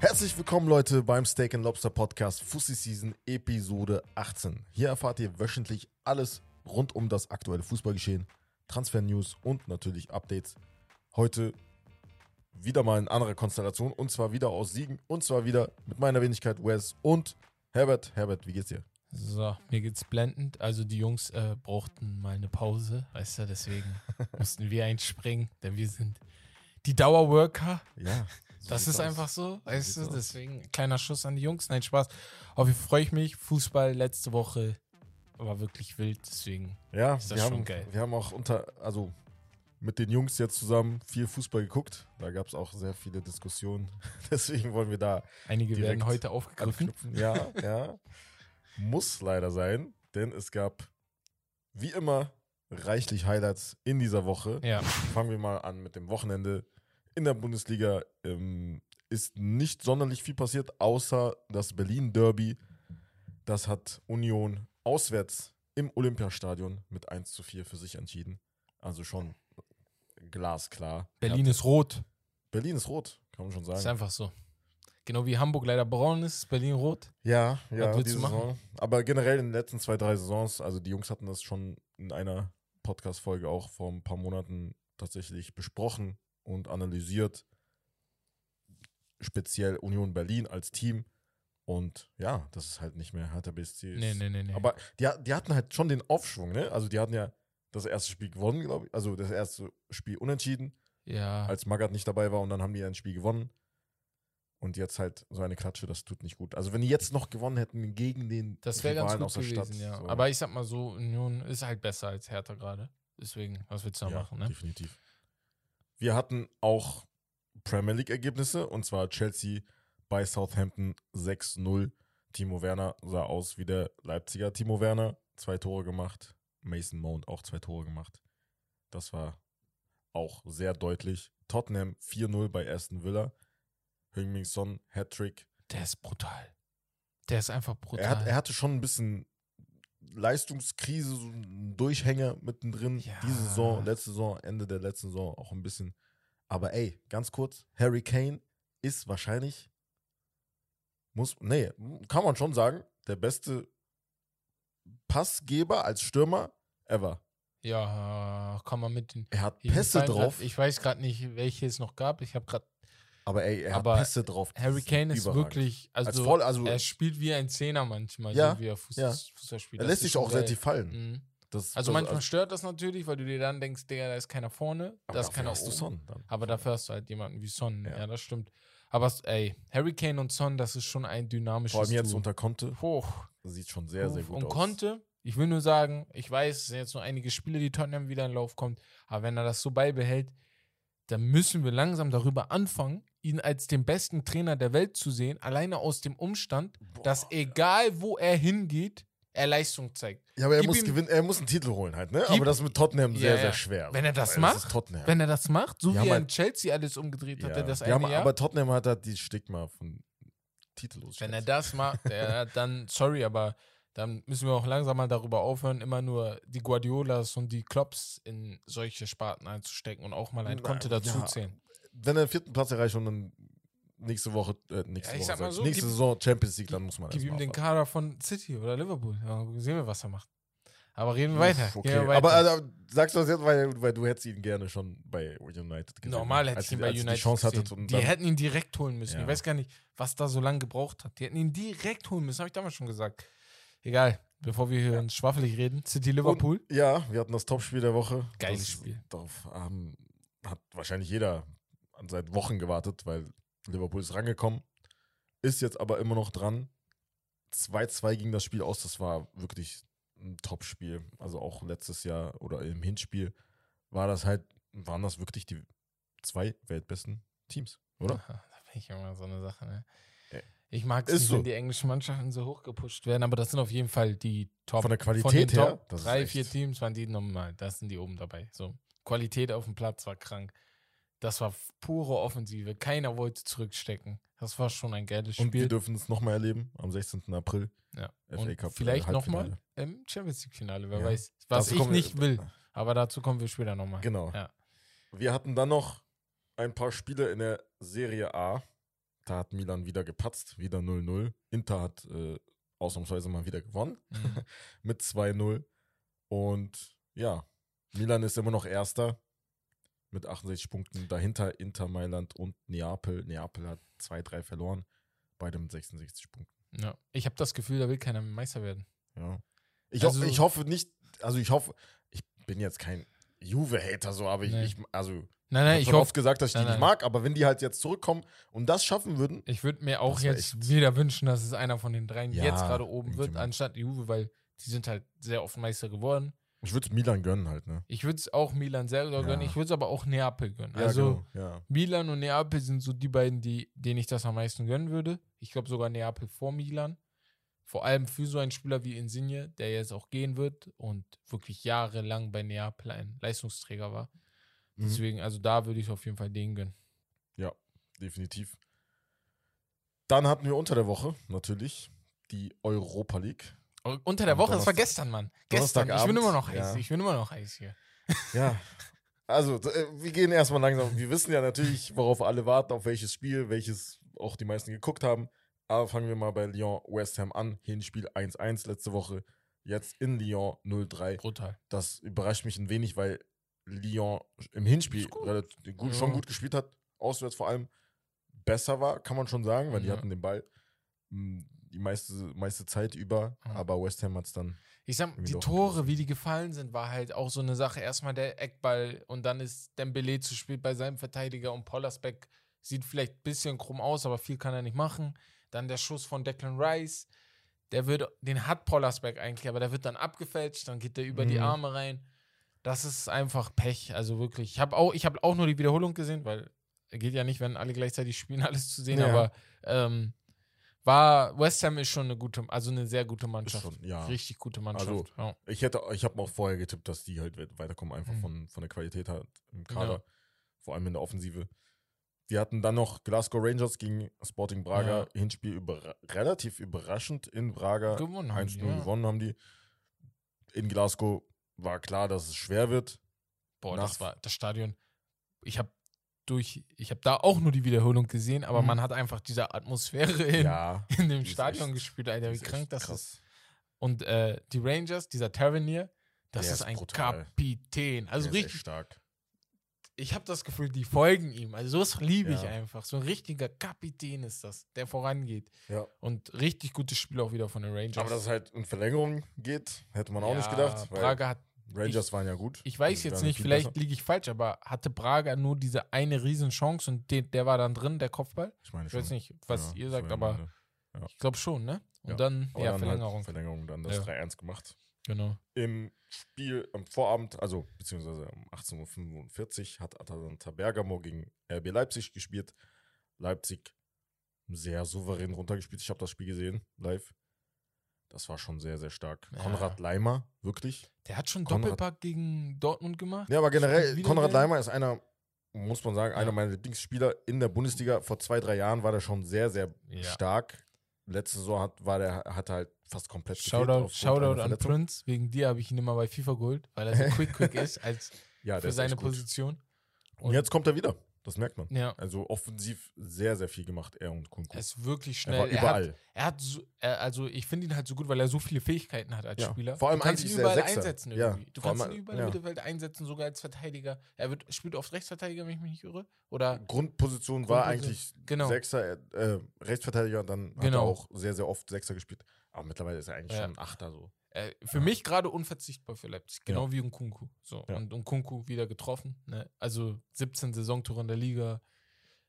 Herzlich willkommen, Leute, beim Steak and Lobster Podcast Fussi Season Episode 18. Hier erfahrt ihr wöchentlich alles rund um das aktuelle Fußballgeschehen, Transfer-News und natürlich Updates. Heute wieder mal in anderer Konstellation und zwar wieder aus Siegen und zwar wieder mit meiner Wenigkeit Wes und Herbert. Herbert, wie geht's dir? So, mir geht's blendend. Also die Jungs äh, brauchten mal eine Pause, weißt du, deswegen mussten wir einspringen, denn wir sind die Dauerworker. Ja. Das ist aus. einfach so, weißt du, deswegen kleiner Schuss an die Jungs. Nein, Spaß. Auf jeden Fall freue ich mich. Fußball letzte Woche war wirklich wild, deswegen. Ja, Ist das wir schon haben, geil. wir haben auch unter, also mit den Jungs jetzt zusammen viel Fußball geguckt. Da gab es auch sehr viele Diskussionen. Deswegen wollen wir da Einige werden heute aufgegriffen. anknüpfen. Ja, ja. Muss leider sein, denn es gab wie immer reichlich Highlights in dieser Woche. Ja, Fangen wir mal an mit dem Wochenende. In der Bundesliga ähm, ist nicht sonderlich viel passiert, außer das Berlin-Derby. Das hat Union auswärts im Olympiastadion mit 1 zu 4 für sich entschieden. Also schon glasklar. Berlin ist rot. Berlin ist rot, kann man schon sagen. Ist einfach so. Genau wie Hamburg leider braun ist, ist Berlin rot. Ja, ja, diese? Saison. Aber generell in den letzten zwei, drei Saisons, also die Jungs hatten das schon in einer Podcast-Folge auch vor ein paar Monaten tatsächlich besprochen und analysiert. Speziell Union Berlin als Team. Und ja, das ist halt nicht mehr Hertha BSC. Nee, nee, nee, nee. Aber die, die hatten halt schon den Aufschwung, ne? Also die hatten ja das erste Spiel gewonnen, glaube ich. Also das erste Spiel unentschieden ja, als Magath nicht dabei war und dann haben die ein Spiel gewonnen. Und jetzt halt so eine Klatsche, das tut nicht gut. Also wenn die jetzt noch gewonnen hätten gegen den das wäre ganz gut aus der gewesen, Stadt, ja. so. Aber ich sag mal so, Union ist halt besser als Hertha gerade. Deswegen, was willst du da ja, machen, ne? definitiv. Wir hatten auch Premier League Ergebnisse und zwar Chelsea bei Southampton 6-0. Timo Werner sah aus wie der Leipziger Timo Werner, zwei Tore gemacht. Mason Mount auch zwei Tore gemacht. Das war auch sehr deutlich. Tottenham 4-0 bei Aston Villa. Heung-Min Son Hattrick. Der ist brutal. Der ist einfach brutal. Er, hat, er hatte schon ein bisschen Leistungskrise, so einen Durchhänger mittendrin. Ja. Diese Saison, letzte Saison, Ende der letzten Saison auch ein bisschen. Aber ey, ganz kurz, Harry Kane ist wahrscheinlich, muss, nee, kann man schon sagen, der beste Passgeber als Stürmer ever. ja, kann man mit den. Er hat Pässe drauf, Grad, ich weiß gerade nicht, welche es noch gab. Ich habe gerade. Aber ey, er aber hat Pässe drauf. Das Harry Kane ist überragend. wirklich. Also, Als voll, also er spielt wie ein Zehner manchmal, Ja, so wie er Fuß, ja. Fußball spielt. er Das lässt sich auch relativ fallen. Mhm. Das, Also das- manchmal stört das natürlich, weil du dir dann denkst, Digga, da ist keiner vorne, aber da ist keiner hast du. Son dann. Aber dafür hast du halt jemanden wie Son. Ja. Ja, das stimmt. Aber ey, Harry Kane und Son, das ist schon ein dynamisches Vor allem jetzt Duo. unter Conte. Hoch. Sieht schon sehr, sehr gut und aus. konnte, ich will nur sagen, ich weiß, es sind jetzt nur einige Spiele, die Tottenham wieder in Lauf kommt, aber wenn er das so beibehält, dann müssen wir langsam darüber anfangen, ihn als den besten Trainer der Welt zu sehen, alleine aus dem Umstand, dass egal wo er hingeht, er Leistung zeigt. Ja, aber er Gib muss ihm- gewinnen, er muss einen Titel holen halt, ne? Gib- aber das ist mit Tottenham sehr, Ja, sehr schwer. Wenn er das macht, Tottenham. Wenn er das macht, so Die wie er halt- in Chelsea alles umgedreht ja. hatte, das eine haben, Jahr. Aber Tottenham hat halt die Stigma von titellos. Wenn er das macht, ja, dann, sorry, aber dann müssen wir auch langsam mal darüber aufhören, immer nur die Guardiolas und die Klops in solche Sparten einzustecken und auch mal ein Konto dazu ja. zählen. Wenn er den vierten Platz erreicht und dann nächste Woche, äh, nächste Ja, Woche, so, nächste gib- Saison Champions League, dann muss man Gib ihm den. Kader von City oder Liverpool. Ja, sehen wir, was er macht. Aber reden wir Uff, weiter. Okay. Gehen wir weiter. Aber also, sagst du das jetzt, weil, weil du hättest ihn gerne schon bei United gesehen. Normal hätte ich ihn bei United die Chance gesehen. hattet Die hätten ihn direkt holen müssen. Ja. Ich weiß gar nicht, was da so lange gebraucht hat. Die hätten ihn direkt holen müssen, habe ich damals schon gesagt. Egal, bevor wir hier uns schwaffelig reden. City Liverpool. Und, ja, wir hatten das Topspiel der Woche. Geiles das, Spiel. Darauf haben, hat wahrscheinlich jeder seit Wochen gewartet, weil Liverpool ist rangekommen. Ist jetzt aber immer noch dran. 2-2 ging das Spiel aus. Das war wirklich ein Topspiel. Also auch letztes Jahr oder im Hinspiel war das halt, waren das wirklich die zwei weltbesten Teams, oder? Da bin ich immer so eine Sache, ne? Ich mag es nicht, so. wenn die englischen Mannschaften so hochgepusht werden, aber das sind auf jeden Fall die Top. Von der von Qualität her, das ist drei, vier Teams waren die normal. Das sind die oben dabei. So. Qualität auf dem Platz war krank. Das war pure Offensive. Keiner wollte zurückstecken. Das war schon ein geiles Und wir Spiel. dürfen es nochmal erleben am 16. April. Ja. FA Und Cup, äh, vielleicht nochmal im Champions League-Finale. Wer Ja. weiß, was Dazu ich nicht will. Aber dazu kommen wir später nochmal. Genau. Ja. Wir hatten dann noch ein paar Spiele in der Serie A. Da hat Milan wieder gepatzt, wieder 0-0. Inter hat äh, ausnahmsweise mal wieder gewonnen Mhm. mit 2-0. Und ja, Milan ist immer noch Erster mit 68 Punkten. Dahinter Inter Mailand und Neapel. Neapel hat 2-3 verloren, beide mit 66 Punkten. Ja. Ich habe das Gefühl, da will keiner Meister werden. Ja. Ich, Also- ho ich hoffe nicht, also ich hoffe, ich bin jetzt kein Juve-Hater so, aber ich, Nee. ich also Nein, ich nein, habe ich hoffe, oft gesagt, dass ich Nein, die nicht nein. mag, aber wenn die halt jetzt zurückkommen und das schaffen würden, ich würde mir auch jetzt echt- wieder wünschen, dass es einer von den dreien Ja, jetzt gerade oben wird, anstatt Juve, weil die sind halt sehr oft Meister geworden. Ich würde es Milan gönnen halt, ne? Ich würde es auch Milan selber Ja. gönnen, ich würde es aber auch Neapel gönnen. Ja, also genau, ja. Milan und Neapel sind so die beiden, die, denen ich das am meisten gönnen würde. Ich glaube sogar Neapel vor Milan. Vor allem für so einen Spieler wie Insigne, der jetzt auch gehen wird und wirklich jahrelang bei Neapel ein Leistungsträger war. Mhm. Deswegen, also da würde ich auf jeden Fall den gönnen. definitiv. Dann hatten wir unter der Woche natürlich die Europa League. Unter der Woche, das war gestern, Mann. Gestern. Ich bin immer noch heiß. ja. Ich bin immer noch heiß hier. Ja. Also, äh, wir gehen erstmal langsam. Wir wissen ja natürlich, worauf alle warten, auf welches Spiel, welches auch die meisten geguckt haben. Aber fangen wir mal bei Lyon West Ham an. Hinspiel 1-1 letzte Woche. Jetzt in Lyon 0-3. Brutal. Das überrascht mich ein wenig, weil Lyon im Hinspiel gut. relativ gut, schon gut gespielt hat. Auswärts vor allem besser war, kann man schon sagen, weil die Ja. hatten den Ball mh, die meiste, meiste Zeit über. Ja. Aber West Ham hat es dann. Ich sag, die Tore, wie die gefallen sind, war halt auch so eine Sache. Erstmal der Eckball und dann ist Dembele zu spät bei seinem Verteidiger und Pollersbeck sieht vielleicht ein bisschen krumm aus, aber viel kann er nicht machen. Dann der Schuss von Declan Rice, der wird, den hat Pollersbeck eigentlich, aber der wird dann abgefälscht, dann geht der über die Mhm. Arme rein. Das ist einfach Pech, also wirklich. Ich habe auch, ich habe auch nur die Wiederholung gesehen, weil geht ja nicht, wenn alle gleichzeitig spielen, alles zu sehen, Ja. aber ähm, war West Ham ist schon eine gute, also eine sehr gute Mannschaft. schon, ja. Richtig gute Mannschaft. Also, ja. Ich hätte, ich habe auch vorher getippt, dass die halt weit- weiterkommen, einfach Mhm. von, von der Qualität halt im Kader, Ja. vor allem in der Offensive. Wir hatten dann noch Glasgow Rangers gegen Sporting Braga. Hinspiel über, relativ überraschend in Braga. Gewonnen haben 1-0 die, ja. gewonnen haben die. In Glasgow war klar, dass es schwer wird. Boah, Nach- das war das Stadion. Ich habe durch, ich habe da auch nur die Wiederholung gesehen, aber Mhm. man hat einfach diese Atmosphäre in, ja, in dem Stadion echt- gespielt, Alter, wie krank das krass. ist. Und äh, die Rangers, dieser Tavernier, das ist ist ein brutal. Kapitän. Also Der richtig, stark. ich habe das Gefühl, die folgen ihm. Also sowas liebe ich Ja. einfach. So ein richtiger Kapitän ist das, der vorangeht. Ja. Und richtig gutes Spiel auch wieder von den Rangers. Aber dass es halt in Verlängerung geht, hätte man auch nicht gedacht. Braga hat Rangers waren ja gut. Ich weiß Die jetzt nicht, viel vielleicht liege ich falsch, aber hatte Braga nur diese eine Riesenchance und den, der war dann drin, der Kopfball? Ich meine Ich weiß nicht, was Ja, ihr sagt, aber ja- ich glaube schon, ne? Und Ja. dann, aber ja, dann Verlängerung. Halt Verlängerung, dann das Ja. 3-1 gemacht. Genau. Im Spiel am Vorabend, also beziehungsweise um 18.45 Uhr, hat Atalanta Bergamo gegen RB Leipzig gespielt. Leipzig sehr souverän runtergespielt. Ich habe das Spiel gesehen, live. Das war schon sehr, sehr stark. Ja. Konrad Leimer, wirklich. Der hat schon Konrad- Doppelpack gegen Dortmund gemacht. Ja, aber generell, Konrad. Leimer ist einer, muss man sagen, einer Ja. meiner Lieblingsspieler in der Bundesliga. Vor zwei, drei Jahren war der schon sehr, sehr Ja. stark. Letzte Saison hat, war der, hat er halt fast komplett Shoutout, Shoutout einer an. Prince. Wegen dir habe ich ihn immer bei FIFA geholt, weil er so quick, quick ist als Ja, für seine. Position. Und jetzt kommt er wieder. Das merkt man. Ja, Also offensiv sehr, sehr viel gemacht, er und Kunku. er ist wirklich Er war schnell. Er, hat, überall. er hat so, er, also ich finde ihn halt so gut, weil er so viele Fähigkeiten hat als Ja. Spieler. Vor allem du kannst ihn überall einsetzen Ja, irgendwie. Du vor kannst allem- ihn überall ja. im Mittelfeld einsetzen, sogar als Verteidiger. Er wird, spielt oft Rechtsverteidiger, wenn ich mich nicht irre. Oder Grundposition war Grundposition. eigentlich Genau. Sechser, äh, Rechtsverteidiger und dann hat er Genau. auch sehr, sehr oft Sechser gespielt. Aber mittlerweile ist er eigentlich schon ein Achter so. Äh, für Ja. mich gerade unverzichtbar für Leipzig. Genau wie Nkunku. So. Ja. Und Nkunku wieder getroffen. Ne? Also 17 Saisontore in der Liga.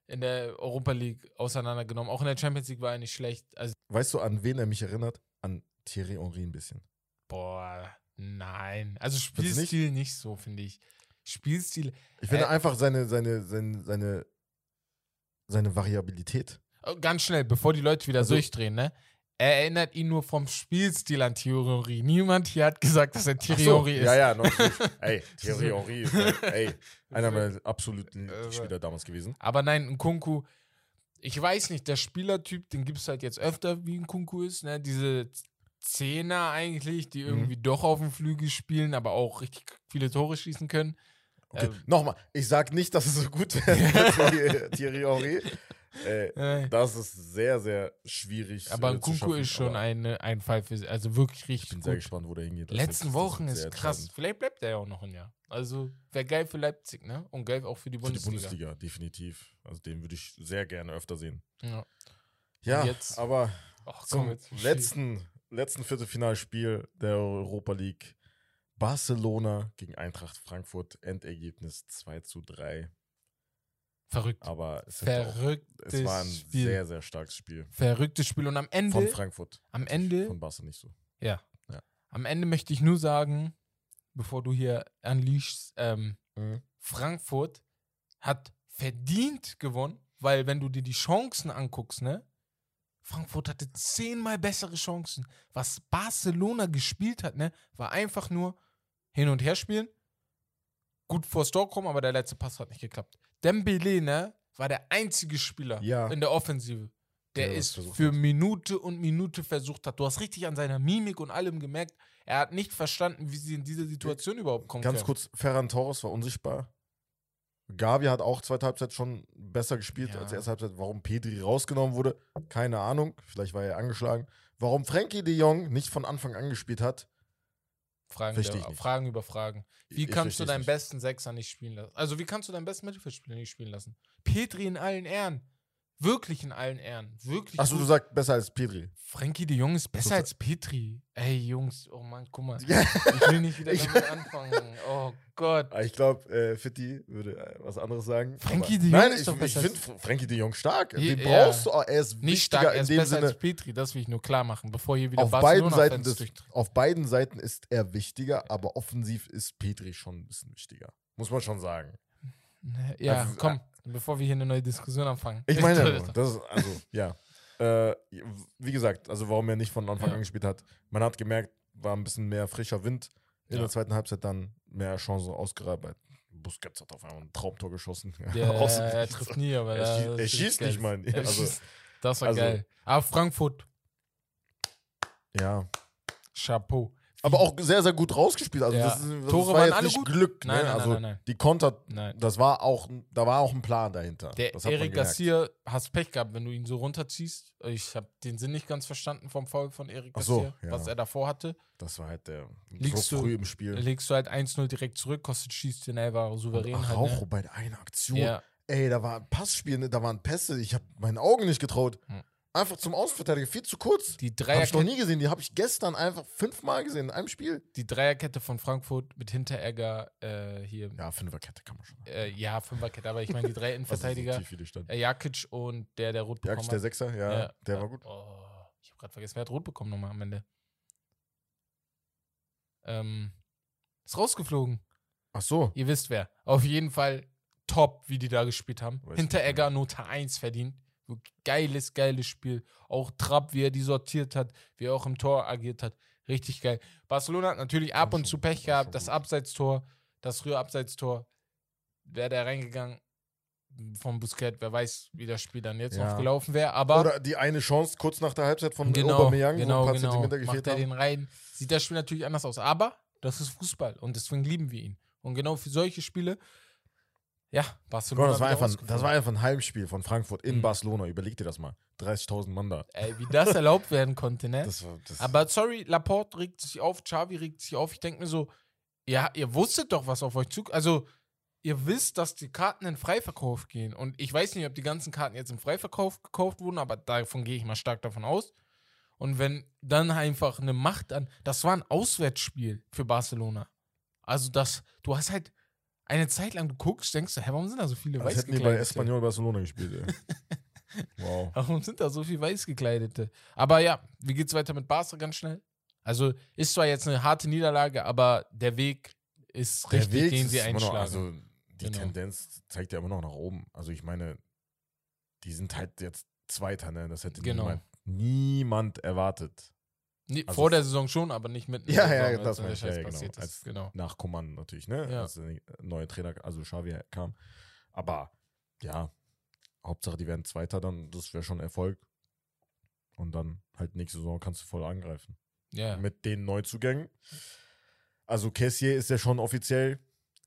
In der Europa League auseinandergenommen. Auch in der Champions League war er nicht schlecht. Also, Weißt du, an wen er mich erinnert? An Thierry Henry ein bisschen. boah, nein. Also du nicht? Spielstil nicht so, finde ich. Spielstil. Ich finde Äh, einfach seine, seine, seine, seine, seine Variabilität. Oh, Ganz schnell, bevor die Leute wieder Also- durchdrehen, ne? Er erinnert ihn nur vom Spielstil an Thierry Henry. Niemand hier hat gesagt, dass er Thierry Ach so, ist. Ja, ja, noch nicht. Ey, Thierry Henry ist ey, einer meiner absoluten Spieler damals gewesen. Aber nein, ein Kunku, ich weiß nicht, der Spielertyp, den gibt es halt jetzt öfter, wie ein Kunku ist, ne? Diese Zehner eigentlich, die Mhm. irgendwie doch auf dem Flügel spielen, aber auch richtig viele Tore schießen können. Okay, Ähm, nochmal, ich sag nicht, dass es so gut wäre wie Thierry Henry. Äh, äh, das ist sehr, sehr schwierig. aber äh, schaffen, ist schon eine, ein Fall für also wirklich Ich richtig bin gut. sehr gespannt, wo der hingeht. Das Letzten das Wochen ist krass. Vielleicht bleibt er ja auch noch ein Jahr. Also wäre geil für Leipzig, ne? Und geil auch für die Für die Bundesliga. Bundesliga, definitiv. Also den würde ich sehr gerne öfter sehen. Ja. Ja, Jetzt- aber Ach, zum jetzt letzten, letzten Viertelfinalspiel der Europa League. Barcelona gegen Eintracht Frankfurt, Endergebnis 2 zu 3. Verrückt. Aber es, hätte auch, Verrücktes es war ein Spiel. sehr, sehr starkes Spiel. Verrücktes Spiel. Und am Von Ende, Frankfurt. am Ende, Von Barca nicht so. ja. Ja. Am Ende möchte ich nur sagen, bevor du hier unleashst, ähm, Frankfurt hat verdient gewonnen, weil wenn du dir die Chancen anguckst, ne? Frankfurt hatte zehnmal bessere Chancen. Was Barcelona gespielt hat, ne, war einfach nur hin und her spielen, gut vor Tor kommen, aber der letzte Pass hat nicht geklappt. Dembele, ne, war der einzige Spieler Ja. in der Offensive, der es versucht für hat. Minute und Minute versucht hat. Du hast richtig an seiner Mimik und allem gemerkt, er hat nicht verstanden, wie sie in diese Situation überhaupt kommen Ganz können. kurz, Ferran Torres war unsichtbar. Gavi hat auch zweite Halbzeit schon besser gespielt Ja. als erste Halbzeit. Warum Pedri rausgenommen wurde, keine Ahnung. Vielleicht war er angeschlagen. Warum Frankie de Jong nicht von Anfang an gespielt hat, Fragen, der. Fragen über Fragen. Wie Ich kannst du deinen nicht. besten Sechser nicht spielen lassen? Also, wie kannst du deinen besten Mittelfeldspieler nicht spielen lassen? Petri in allen Ehren. Wirklich in allen Ehren. Wirklich. Achso, du sagst besser als Pedri. Frankie de Jong ist besser So- als Petri. Ey, Jungs, oh Mann, guck mal. Ich will nicht wieder Ich- damit anfangen. Oh Gott. Ich glaube, äh, Fitti würde äh, was anderes sagen. Frankie de Jong Nein, ist ich, doch ich besser finde Frankie de Jong stark. Den ja. brauchst du. auch. Er ist Nicht stark, er ist besser Sinne. als Petri. Das will ich nur klar machen, bevor hier wieder Auf beiden, Seiten des, auf beiden Seiten ist er wichtiger, aber offensiv ist Petri schon ein bisschen wichtiger. Muss man schon sagen. Ja, Also, komm, bevor wir hier eine neue Diskussion anfangen. Ich meine, ja nur, das ist, also, ja. Äh, wie gesagt, also warum er nicht von Anfang an gespielt hat, man hat gemerkt, war ein bisschen mehr frischer Wind. In Ja. der zweiten Halbzeit dann mehr Chancen ausgearbeitet. Busquets hat auf einmal ein Traumtor geschossen. Ja, er trifft nie, aber Er schießt- er schießt nicht mal. Also-. Das war also- geil. Aber Frankfurt, Ja. Chapeau. Aber auch sehr, sehr gut rausgespielt. Also Ja. das, das Tore war waren jetzt alle nicht gut? Glück. Nein, ne? nein, also nein, nein, die Konter, Nein. das war auch, da war auch ein Plan dahinter. Der gemerkt. Garcia, hast Pech gehabt, wenn du ihn so runterziehst. Ich habe den Sinn nicht ganz verstanden vom Foul von Eric Ach so, Garcia, ja. was er davor hatte. Das war halt der Liegst so du- früh im Spiel. Legst du halt 1-0 direkt zurück, kostet schießt den Elfer souverän Und halt. Araujo Ne? bei der einen Aktion. Ja, Ey, da war ein Passspiel, da waren Pässe. Ich habe meinen Augen nicht getraut. Hm. Einfach zum Außenverteidiger, viel zu kurz. die Habe ich noch Dreierkette, nie gesehen. Die habe ich gestern einfach fünfmal gesehen in einem Spiel. die Dreierkette von Frankfurt mit Hinteregger äh, hier. Ja, Fünferkette kann man schon. Äh, ja, Fünferkette, aber ich meine die drei Was ist so Innenverteidiger. tief äh, Jakic und der, der rot bekommen Jakic, der. Sechser, ja, der war gut. Oh, ich habe gerade vergessen, wer hat rot bekommen nochmal am Ende? Ähm, ist rausgeflogen. Ach so. Ihr wisst wer. Auf jeden Fall top, wie die da gespielt haben. Weiß Hinteregger Note 1 verdient. Geiles, geiles Spiel. Auch Trapp, wie er die sortiert hat, wie er auch im Tor agiert hat. Richtig geil. Barcelona hat natürlich ab und zu Pech gehabt. Das. Abseitstor, das frühe Abseitstor, wäre der reingegangen vom Busquets. Wer weiß, wie das Spiel dann jetzt Ja. noch gelaufen wäre. Aber Oder die eine Chance kurz nach der Halbzeit von genau, Aubameyang, wo genau, ein paar genau. Zentimeter Macht gefehlt er haben. den rein. Sieht das Spiel natürlich anders aus. Aber das ist Fußball und deswegen lieben wir ihn. Und genau für solche Spiele, ja, Barcelona. mal, das, war einfach, das war einfach ein Heimspiel von Frankfurt in Mhm. Barcelona. Überleg dir das mal. 30.000 Mann da. Ey, wie das erlaubt werden konnte, ne? Das war, das Aber sorry, Laporte regt sich auf, Xavi regt sich auf. Ich denke mir so, ja, ihr wusstet doch, was auf euch zukommt. Also, ihr wisst, dass die Karten in Freiverkauf gehen. Und ich weiß nicht, ob die ganzen Karten jetzt im Freiverkauf gekauft wurden, aber davon gehe ich mal stark davon aus. Und wenn dann einfach eine Macht an. Das war ein Auswärtsspiel für Barcelona. Also, das, du hast halt eine Zeit lang, du guckst, denkst du, hä, warum sind da so viele als hätten die bei? Espanyol Barcelona gespielt. Ey. wow. Warum sind da so viele Weißgekleidete? Aber ja, wie geht's weiter mit Barca ganz schnell? Also ist zwar jetzt eine harte Niederlage, aber der Weg ist Der richtig, Weg den sie immer noch, einschlagen. also die Genau. Tendenz zeigt ja immer noch nach oben. Also ich meine, die sind halt jetzt Zweiter, ne? Das hätte Genau. niemand, niemand erwartet. Nee, also vor der Saison schon, aber nicht in Ja, der ja, Saison, das meine ich, ja, genau. ist. Genau. Nach Coman natürlich, ne? Ja. Als der neue Trainer, also Xavi kam. Aber ja, Hauptsache die werden Zweiter, dann das wäre schon Erfolg. Und dann halt nächste Saison kannst du voll angreifen. Ja. Mit den Neuzugängen. Also Kessier ist ja schon offiziell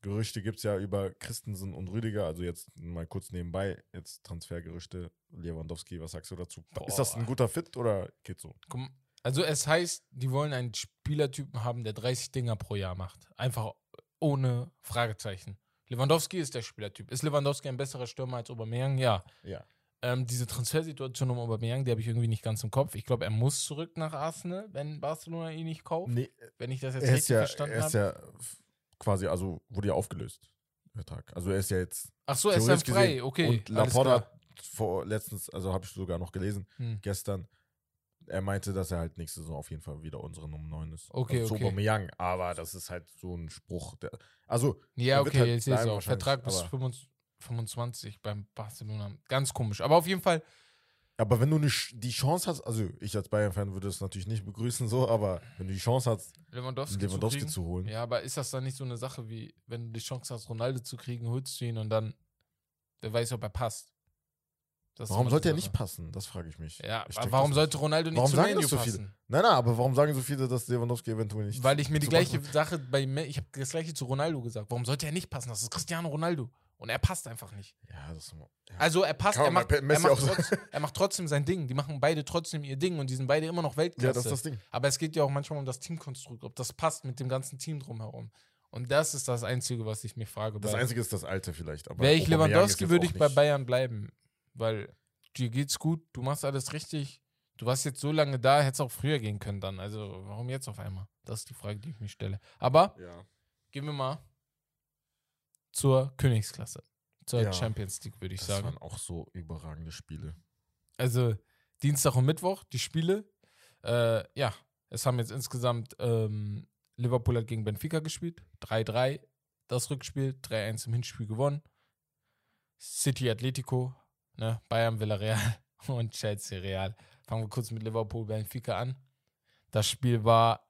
Gerüchte gibt es ja über Christensen und Rüdiger, also jetzt mal kurz nebenbei, jetzt Transfergerüchte, Lewandowski, was sagst du dazu? Ist das ein Boah. guter Fit oder geht so? Komm, Also es heißt, die wollen einen Spielertypen haben, der 30 Dinger pro Jahr macht. Einfach ohne Fragezeichen. Lewandowski ist der Spielertyp. Ist Lewandowski ein besserer Stürmer als Aubameyang? Ja. Ja. Ähm, diese Transfersituation um Aubameyang, die habe ich irgendwie nicht ganz im Kopf. Ich glaube, er muss zurück nach Arsenal, wenn Barcelona ihn nicht kauft. Nee, Wenn ich das jetzt richtig ja, verstanden er ist habe. ja quasi, also wurde ja aufgelöst, der Vertrag. Also er ist ja jetzt Ach so, er ist dann frei. gesehen- Okay. Und Laporta hat vor letztens, also habe ich sogar noch gelesen, Hm. gestern, er meinte, dass er halt nächste Saison auf jeden Fall wieder unsere Nummer 9 ist. Okay, also okay. Aubameyang, aber das ist halt so ein Spruch. Der, also, Ja, okay, halt jetzt ich bleiben auch. Vertrag bis aber- 25 25 beim Barcelona. Ganz komisch. Aber auf jeden Fall, aber wenn du ne, die Chance hast, also ich als Bayern-Fan würde es natürlich nicht begrüßen, so, aber wenn du die Chance hast, Lewandowski, Lewandowski zu kriegen. zu holen, Ja, aber ist das dann nicht so eine Sache wie, wenn du die Chance hast, Ronaldo zu kriegen, holst du ihn und dann, wer weiß, ob er passt. Das warum sollte er nicht passen? Das frage ich mich. Ja, Ich warum sollte Ronaldo nicht Warum zu sagen so passen? viele? Nein, nein, aber warum sagen so viele, dass Lewandowski eventuell nicht. Weil ich mir die gleiche passen- Sache bei, ich habe das gleiche zu Ronaldo gesagt. Warum sollte er nicht passen? Das ist Cristiano Ronaldo. Und er passt einfach nicht. Ja, das ist. Ja. Also er passt, er macht, er, macht auch so- trotz, er macht trotzdem sein Ding. Die machen beide trotzdem ihr Ding und die sind beide immer noch Weltklasse. ja, das ist das Ding. Aber es geht ja auch manchmal um das Teamkonstrukt, ob das passt mit dem ganzen Team drumherum. Und das ist das Einzige, was ich mir frage. Das Einzige ist das Alte vielleicht. aber Wäre ich Lewandowski, würde ich bei Bayern bleiben. Weil dir geht's gut, du machst alles richtig. Du warst jetzt so lange da, hättest auch früher gehen können dann. Also warum jetzt auf einmal? Das ist die Frage, die ich mir stelle. Aber Ja. gehen wir mal zur Königsklasse. Zur Ja. Champions League, würde ich Das sagen. waren auch so überragende Spiele. Also Dienstag und Mittwoch, die Spiele. Äh, ja, es haben jetzt insgesamt ähm, Liverpool hat gegen Benfica gespielt. 3-3 das Rückspiel, 3-1 im Hinspiel gewonnen. City Atletico, ne, Bayern Villarreal und Chelsea Real. Fangen wir kurz mit Liverpool Benfica an. Das Spiel war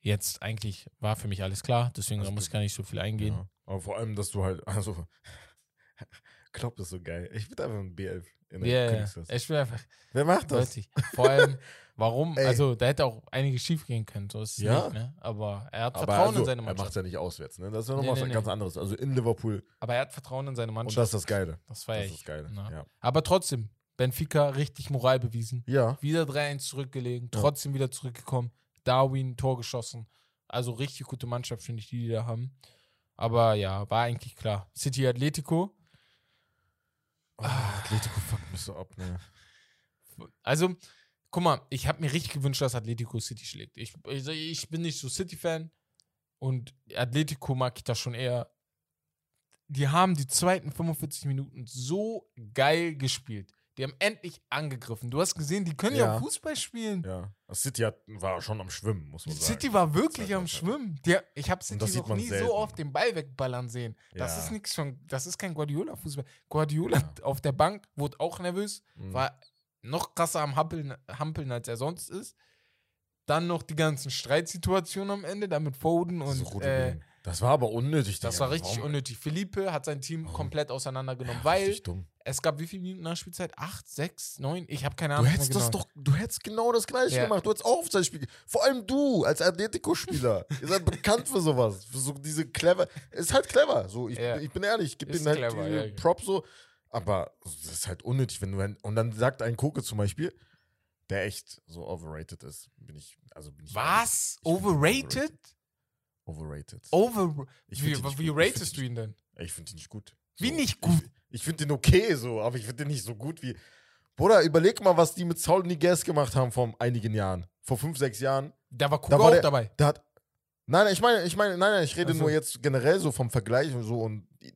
jetzt eigentlich, war für mich alles klar, deswegen muss ich gar nicht so viel eingehen. Ja. Aber vor allem, dass du halt, also, Klopp ist so geil. Ich bin einfach ein B11 in der Ja, ja, Königsklasse. ich bin einfach Wer macht das? Deutlich. Vor allem, warum? Ey. Also, da hätte auch einiges schief gehen können, so ist es Ja. nicht, ne? Aber er hat Aber Vertrauen also, in seine er macht Mannschaft. ja nicht auswärts, ne? Das ist ja Nee, nochmal was nee, ganz nee. anderes. Also in Liverpool. Aber er hat Vertrauen in seine Und Mannschaft. das ist das Geile. das feiere Das ich. ist das Geile. Ja. Ja. Aber trotzdem, Benfica richtig Moral bewiesen. ja. Wieder 3-1 zurückgelegen, Ja. trotzdem wieder zurückgekommen. Darwin, Tor geschossen. Also richtig gute Mannschaft, finde ich, die, die da haben. Aber ja, war eigentlich klar. City Atletico. Oh, Atletico fuckt mich so ab, ne? Also, guck mal, ich habe mir richtig gewünscht, dass Atletico City schlägt. Ich, also ich bin nicht so City-Fan und Atletico mag ich da schon eher. Die haben die zweiten 45 Minuten so geil gespielt. Die haben endlich angegriffen. Du hast gesehen, die können ja, Ja. Fußball spielen. Ja. City hat, war schon am Schwimmen, muss man sagen. City war wirklich am. Schwimmen. Der, ich habe City das noch nie selten. so oft den Ball wegballern sehen. Das Ja. ist nichts schon, das ist kein Guardiola-Fußball. Guardiola auf der Bank wurde auch nervös, Mhm. war noch krasser am Hampeln, Hampeln, als er sonst ist. Dann noch die ganzen Streitsituationen am Ende, da mit Foden und äh. Das war aber unnötig. das war richtig Warum? unnötig. Felipe hat sein Team Warum? komplett auseinandergenommen, Ja, weil dumm. es gab wie viele Minuten nach Spielzeit? Acht, sechs, neun? Ich habe keine Du Ahnung. hättest mehr das genau. doch, du hättest genau das gleiche Ja. gemacht. Du hättest auch auf sein Spiel. Vor allem du als Atletico-Spieler. Ihr seid bekannt für sowas. Für so diese clever. Ist halt clever. So, ich, Ja. ich bin ehrlich, ich gebe denen halt clever, die ja, ja. Prop so. Aber das ist halt unnötig, wenn du und dann sagt ein Koke zum Beispiel, der echt so overrated ist. Bin ich, also bin ich Was? Ihn Overrated? Overrated. Over. Ich Wie, ihn wie ratest du ihn denn? Ich finde ihn nicht gut. Wie nicht gut? Ich, ich finde den okay so, aber ich finde den nicht so gut wie. Bruder, überleg mal, was die mit Saul Niguez gemacht haben vor einigen Jahren. Vor fünf, sechs Jahren. Da war Kuka Da war auch der- dabei. Der hat. Nein, ich meine, ich meine, nein, nein, ich rede Ach so. nur jetzt generell so vom Vergleich und so und die-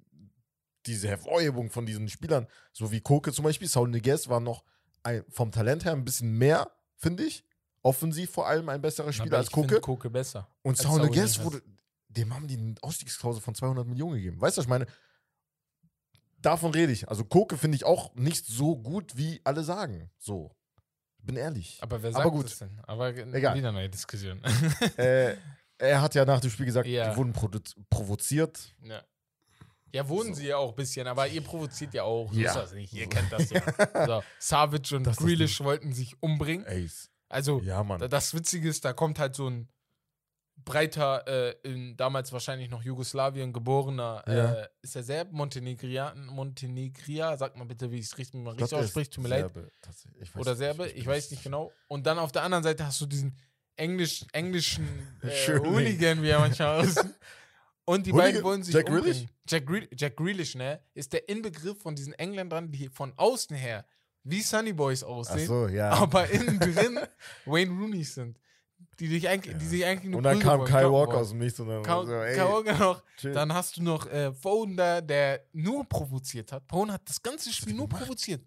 diese Hervorhebung von diesen Spielern, so wie Koke zum Beispiel, Saul Niguez war noch ein, vom Talent her ein bisschen mehr, finde ich. Offensiv vor allem ein besserer Spieler Aber als ich find Koke. Koke besser. Und Saul Niguez. wurde, dem haben die eine Ausstiegsklausel von 200 Millionen gegeben. Weißt du, was ich meine? Davon rede ich. Also Koke finde ich auch nicht so gut, wie alle sagen. So. Bin ehrlich. Aber wer Aber sagt gut. das denn? Aber Egal. wieder neue Diskussion. äh, er hat ja nach dem Spiel gesagt, Ja. die wurden provoziert. ja. ja, wurden So. sie ja auch ein bisschen, aber ihr provoziert ja auch. Ja. Ist das nicht? Ihr kennt das ja. So, Savic und Das Grealish wollten sich umbringen. Ace. Also, Ja, das Witzige ist, da kommt halt so ein breiter, äh, in damals wahrscheinlich noch Jugoslawien geborener, Ja. äh, ist er Serb, Montenegria, Montenegria, sag mal bitte, wie ich es richtig, mal Ich richtig ausspricht, tut mir leid. Serbe, tatsächlich. Ich weiß Oder nicht, Serbe, ich, bin weiß nicht genau. Und dann auf der anderen Seite hast du diesen Englisch, englischen äh. Hooligan, wie er manchmal aussieht. Und die Hooligan? beiden wollen sich Jack umbringen. Grealish? Jack, Grealish, Jack Grealish, ne, ist der Inbegriff von diesen Engländern, die von außen her wie Sunny Boys Ach aussehen, so, ja. aber innen drin Wayne Rooney sind. Die, dich eigentlich, Ja. die sich eigentlich nur und dann kam Kyle Walker aus dem Nichts und dann Kyle, so, ey, Kyle Walker noch. chill. Dann hast du noch äh, Foden da, der nur provoziert hat. Foden hat das ganze Spiel nur gemacht? provoziert.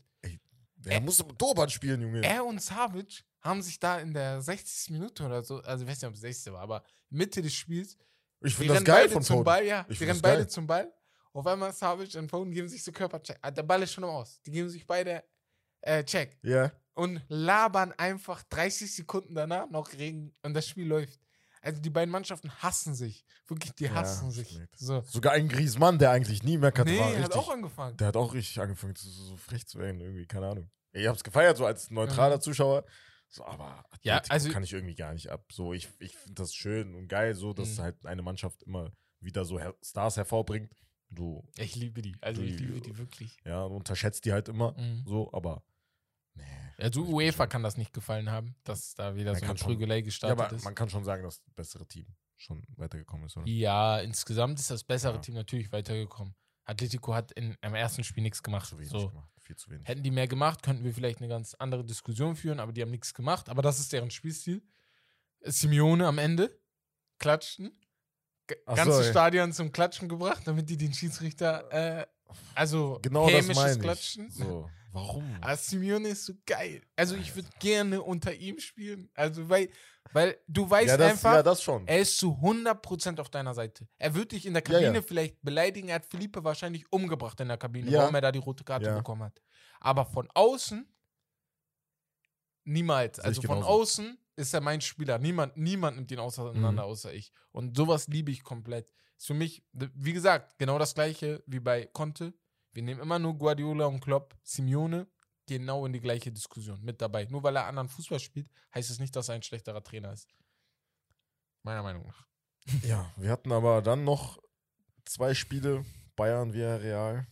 er musste mit Torwart spielen, Junge. Er und Savic haben sich da in der 60. Minute oder so, also ich weiß nicht, ob es 60. war, aber Mitte des Spiels, ich finde das geil von zum Foden. Ball, ja, Ich die rennen beide geil. zum Ball. Auf einmal Savic und Foden geben sich so Körpercheck. Ah, Der Ball ist schon Aus. Die geben sich beide äh, Check Ja. und labern einfach 30 Sekunden danach noch Regen und das Spiel läuft. Also die beiden Mannschaften hassen sich. Wirklich, die Ja, hassen ich sich. So. Sogar ein Griezmann, der eigentlich nie mehr hatte, Nee, war hat richtig, auch angefangen. der hat auch richtig angefangen, so, so frech zu werden, irgendwie, keine Ahnung. Ich hab's gefeiert, so als neutraler Mhm. Zuschauer. So, aber Ja, Atletico also- kann ich irgendwie gar nicht ab. So, ich, ich finde das schön und geil, so, dass Mhm. halt eine Mannschaft immer wieder so Stars hervorbringt. Du, Ich liebe die. Also ich Die- liebe die wirklich. ja, unterschätzt die halt immer. Mhm. So, aber. Nee. Also ich UEFA schon- kann das nicht gefallen haben, dass da wieder so eine schon- Prügelei Ja, gestartet aber ist. man kann schon sagen, dass das bessere Team schon weitergekommen ist, oder? Ja, insgesamt ist das bessere Ja. Team natürlich weitergekommen. Atletico hat in, im ersten Spiel nichts gemacht. Zu wenig So. gemacht. Viel zu wenig. Hätten die mehr gemacht, könnten wir vielleicht eine ganz andere Diskussion führen, aber die haben nichts gemacht. Aber das ist deren Spielstil. Simeone am Ende klatschten. Ganze so. Stadion zum Klatschen gebracht, damit die den Schiedsrichter, äh, also Genau hämisches. Klatschen. So, warum? Aber Simeone ist so geil. Also ich würde gerne unter ihm spielen. Also weil, weil du weißt ja, das, einfach, ja, er ist zu 100% auf deiner Seite. Er wird dich in der Kabine ja. vielleicht beleidigen. Er hat Philippe wahrscheinlich umgebracht in der Kabine, warum er da die rote Karte bekommen hat. Aber von außen niemals. Also von außen ist er mein Spieler. Niemand, niemand nimmt ihn auseinander, Mhm. außer ich. Und sowas liebe ich komplett. Ist für mich, wie gesagt, genau das gleiche wie bei Conte. Wir nehmen immer nur Guardiola und Klopp, Simeone, genau in die gleiche Diskussion mit dabei. Nur weil er anderen Fußball spielt, heißt es nicht, dass er ein schlechterer Trainer ist. Meiner Meinung nach. Ja, wir hatten aber dann noch zwei Spiele, Bayern via Real.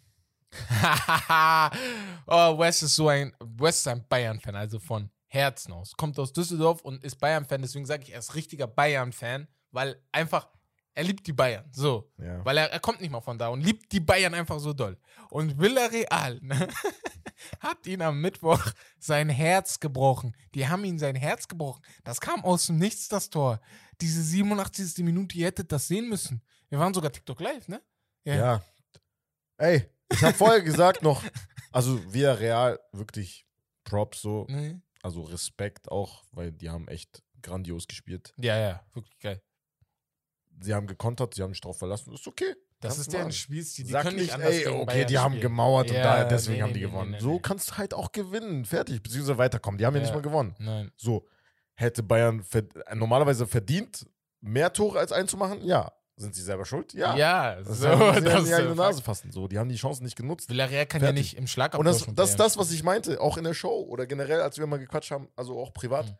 oh, Wes ist so ein, ist ein Bayern-Fan, also von Herzen aus. Kommt aus Düsseldorf und ist Bayern-Fan, deswegen sage ich, er ist richtiger Bayern-Fan, weil einfach, er liebt die Bayern, so. Ja. Weil er, er kommt nicht mal von da und liebt die Bayern einfach so doll. Und Villarreal ne, hat ihn am Mittwoch sein Herz gebrochen. Die haben ihm sein Herz gebrochen. Das kam aus dem Nichts, das Tor. Diese 87. Minute, ihr hättet das sehen müssen. Wir waren sogar TikTok live, ne? ja. Ey, ich habe vorher gesagt noch, also via Real wirklich Props so, Nee. Also Respekt auch, weil die haben echt grandios gespielt. Ja, ja, wirklich geil. Sie haben gekontert, sie haben sich drauf verlassen, ist okay. Das ist deren. Spielstil. Die Sag können nicht, nicht anders ey, okay, Bayern die haben spielen. gemauert und Ja, da, deswegen nee, haben die nee, gewonnen. nee, so kannst du halt auch gewinnen, fertig, beziehungsweise weiterkommen. Die haben ja, nicht Ja. mal gewonnen. Nein. So, hätte Bayern verd normalerweise verdient, mehr Tore als einzumachen? Ja. Sind sie selber schuld? Ja. Ja, Das so. haben sie das die eigene Nase fassen. So, die haben die Chancen nicht genutzt. Villarreal kann ja Fertig. nicht im Schlagabtausch Und das, das ist das, was ich meinte, auch in der Show oder generell, als wir mal gequatscht haben, also auch privat. Mhm.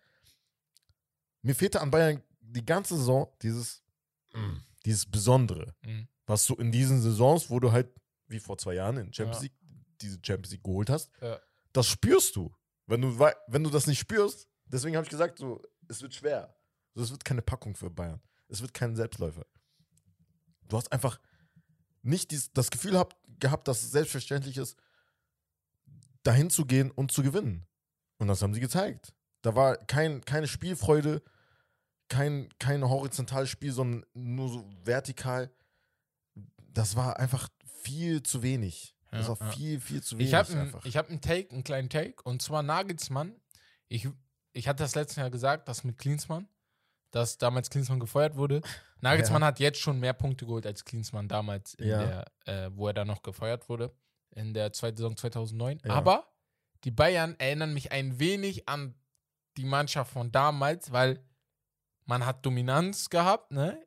Mir fehlte an Bayern die ganze Saison dieses, mm, dieses Besondere, Mhm. was du in diesen Saisons, wo du halt, wie vor zwei Jahren in Champions Ja. League, diese Champions League geholt hast, Ja. das spürst du. Wenn du, wenn du das nicht spürst, deswegen habe ich gesagt, so, es wird schwer. So, es wird keine Packung für Bayern. Es wird kein Selbstläufer. Du hast einfach nicht dies, das Gefühl hab, gehabt, dass es selbstverständlich ist, dahin zu gehen und zu gewinnen. Und das haben sie gezeigt. Da war kein, keine Spielfreude, kein, kein horizontales Spiel, sondern nur so vertikal. Das war einfach viel zu wenig. das Ja, war ja. viel, viel zu wenig Ich habe einen hab einen Take, einen kleinen Take. Und zwar Nagelsmann. Ich, ich hatte das letztes Jahr gesagt, das mit Klinsmann, dass damals Klinsmann gefeuert wurde. Nagelsmann hat jetzt schon mehr Punkte geholt als Klinsmann damals, in Ja. der, äh, wo er da noch gefeuert wurde, in der zweiten Saison 2009. Ja. Aber die Bayern erinnern mich ein wenig an die Mannschaft von damals, weil man hat Dominanz gehabt, ne?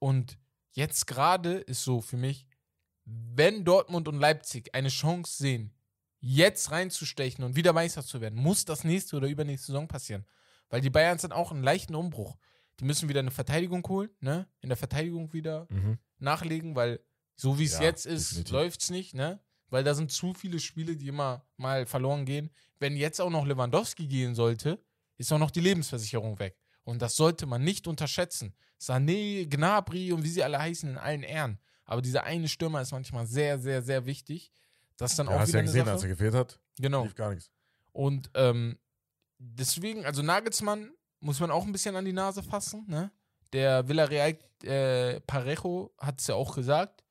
Und jetzt gerade ist so für mich, wenn Dortmund und Leipzig eine Chance sehen, jetzt reinzustechen und wieder Meister zu werden, muss das nächste oder übernächste Saison passieren. Weil die Bayern sind auch einen leichten Umbruch. die müssen wieder eine Verteidigung holen, ne? In der Verteidigung wieder Mhm. nachlegen, weil so wie es Ja, jetzt ist, läuft es nicht, ne? Weil da sind zu viele Spiele, die immer mal verloren gehen. Wenn jetzt auch noch Lewandowski gehen sollte, ist auch noch die Lebensversicherung weg. Und das sollte man nicht unterschätzen. Sané, Gnabry und wie sie alle heißen, in allen Ehren. Aber dieser eine Stürmer ist manchmal sehr, sehr, sehr wichtig. Das dann Ja, auch hast wieder ja gesehen, Sache. als er gefehlt hat, Genau. lief gar nichts. Und ähm, deswegen, also Nagelsmann muss man auch ein bisschen an die Nase fassen. Ne? Der Villarreal äh, Parejo hat es ja auch gesagt.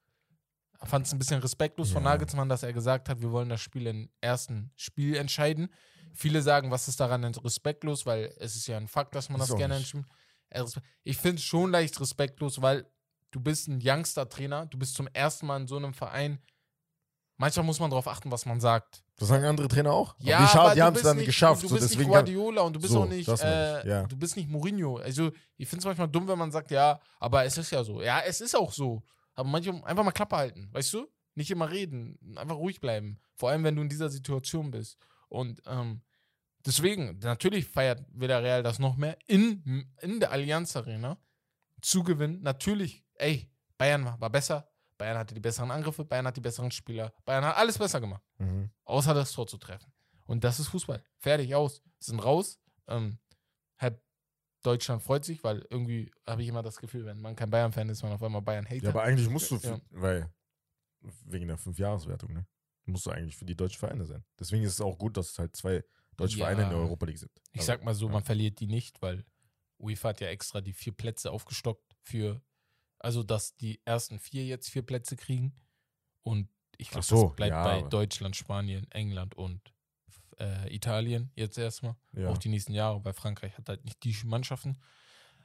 Fand es ein bisschen respektlos von Ja. Nagelsmann, dass er gesagt hat, wir wollen das Spiel im ersten Spiel entscheiden. Viele sagen, was ist daran denn respektlos, weil es ist ja ein Fakt, dass man Ist das gerne entscheidet. Ich finde es schon leicht respektlos, weil du bist ein Youngster-Trainer, du bist zum ersten Mal in so einem Verein. Manchmal muss man darauf achten, was man sagt. Das sagen andere Trainer auch. Ja, aber die, haben es dann nicht, geschafft. Du so, bist deswegen nicht Guardiola und du bist So, auch nicht, äh, ja. du bist nicht Mourinho. Also ich finde es manchmal dumm, wenn man sagt, ja, aber es ist ja so. Ja, es ist auch so. Aber manchmal einfach mal Klappe halten, weißt du? Nicht immer reden, einfach ruhig bleiben. Vor allem, wenn du in dieser Situation bist. Und ähm, deswegen, natürlich feiert Villarreal das noch mehr in, in der Allianz Arena zu gewinnen. Natürlich, ey, Bayern war besser. Bayern hatte die besseren Angriffe, Bayern hat die besseren Spieler. Bayern hat alles besser gemacht Mhm. außer das Tor zu treffen. Und das ist Fußball. Fertig, aus. Sind raus. Ähm, halb Deutschland freut sich, weil irgendwie habe ich immer das Gefühl, wenn man kein Bayern-Fan ist, man auf einmal Bayern-Hater. Ja, aber eigentlich musst du, Ja. weil wegen der Fünfjahreswertung, ne? Musst du eigentlich für die deutschen Vereine sein. Deswegen ist es auch gut, dass es halt zwei deutsche Ja. Vereine in der Europa League sind. ich Also, sag mal so, ja. man verliert die nicht, weil UEFA hat ja extra die vier Plätze aufgestockt für, also dass die ersten vier jetzt vier Plätze kriegen. Und ich glaube, so, das bleibt ja, bei Deutschland, Spanien, England und äh, Italien jetzt erstmal. Ja. auch die nächsten Jahre, weil Frankreich hat halt nicht die Mannschaften.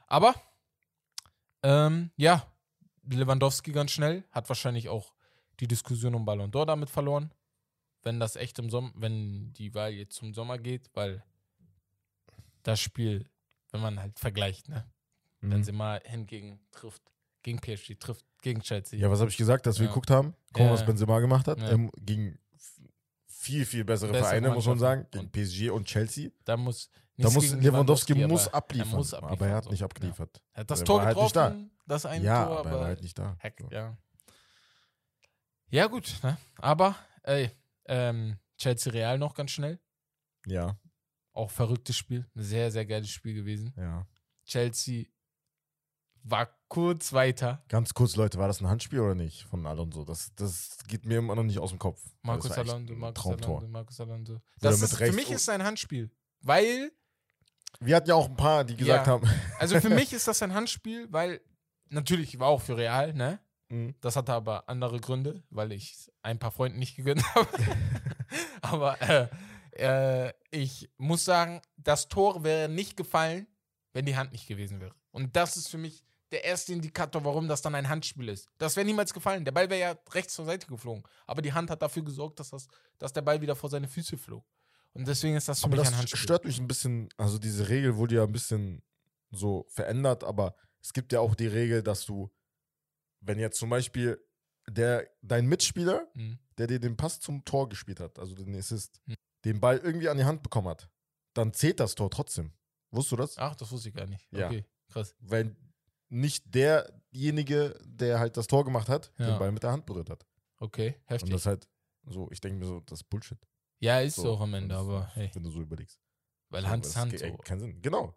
Aber, ähm, ja, Lewandowski ganz schnell, hat wahrscheinlich auch die Diskussion um Ballon d'Or damit verloren. Wenn das echt im Sommer, wenn die Wahl jetzt zum Sommer geht, weil das Spiel, wenn man halt vergleicht, ne? Mhm. Benzema hingegen trifft, gegen PSG trifft, gegen Chelsea. Ja, was habe ich gesagt, dass wir Ja. geguckt haben? Guck mal, Ja. was Benzema gemacht hat. Ähm, gegen viel, viel bessere, Bessere Vereine, muss man sagen. Gegen PSG und Chelsea. Da muss, Da muss gegen Lewandowski, muss aber abliefern. Er muss aber abliefern, er hat so. nicht abgeliefert. Er hat das Er Tor war halt nicht getroffen, das eine Ja, Tor, aber er war halt nicht da. Heck, So. ja. Ja, gut, ne? Aber, ey, ähm, Chelsea Real noch ganz schnell. Ja, Auch verrücktes Spiel. Ein sehr, sehr geiles Spiel gewesen. ja. Chelsea war kurz weiter. Ganz kurz, Leute, war das ein Handspiel oder nicht von Alonso? Das, das geht mir immer noch nicht aus dem Kopf. Markus Alonso, Markus Traumtor. Alonso, Markus Alonso. Das ist, für mich ist es ein Handspiel. Weil, Wir hatten ja auch ein paar, die gesagt Ja. haben. also für mich ist das ein Handspiel, weil natürlich war auch für Real, ne? Mhm. Das hatte aber andere Gründe, weil ich ein paar Freunden nicht gegönnt habe. aber äh, äh, ich muss sagen, das Tor wäre nicht gefallen, wenn die Hand nicht gewesen wäre. Und das ist für mich der erste Indikator, warum das dann ein Handspiel ist. Das wäre niemals gefallen. Der Ball wäre ja rechts zur Seite geflogen. Aber die Hand hat dafür gesorgt, dass, das, dass der Ball wieder vor seine Füße flog. Und deswegen ist das für Aber mich das ein Handspiel. stört mich ein bisschen. Also, diese Regel wurde ja ein bisschen so verändert, aber es gibt ja auch die Regel, dass du, wenn jetzt zum Beispiel der, dein Mitspieler, Mhm. der dir den Pass zum Tor gespielt hat, also den Assist, Hm. den Ball irgendwie an die Hand bekommen hat, dann zählt das Tor trotzdem. Wusstest du das? Ach, das wusste ich gar nicht. Ja. Okay, krass. Weil nicht derjenige, der halt das Tor gemacht hat, Ja. den Ball mit der Hand berührt hat. Okay, Und heftig. das ist halt so, ich denke mir so, das ist Bullshit. ja, ist So, auch am Ende, das- aber hey, Wenn du so überlegst. weil Hand das ist Hand. ge- So. Keinen Sinn. Genau.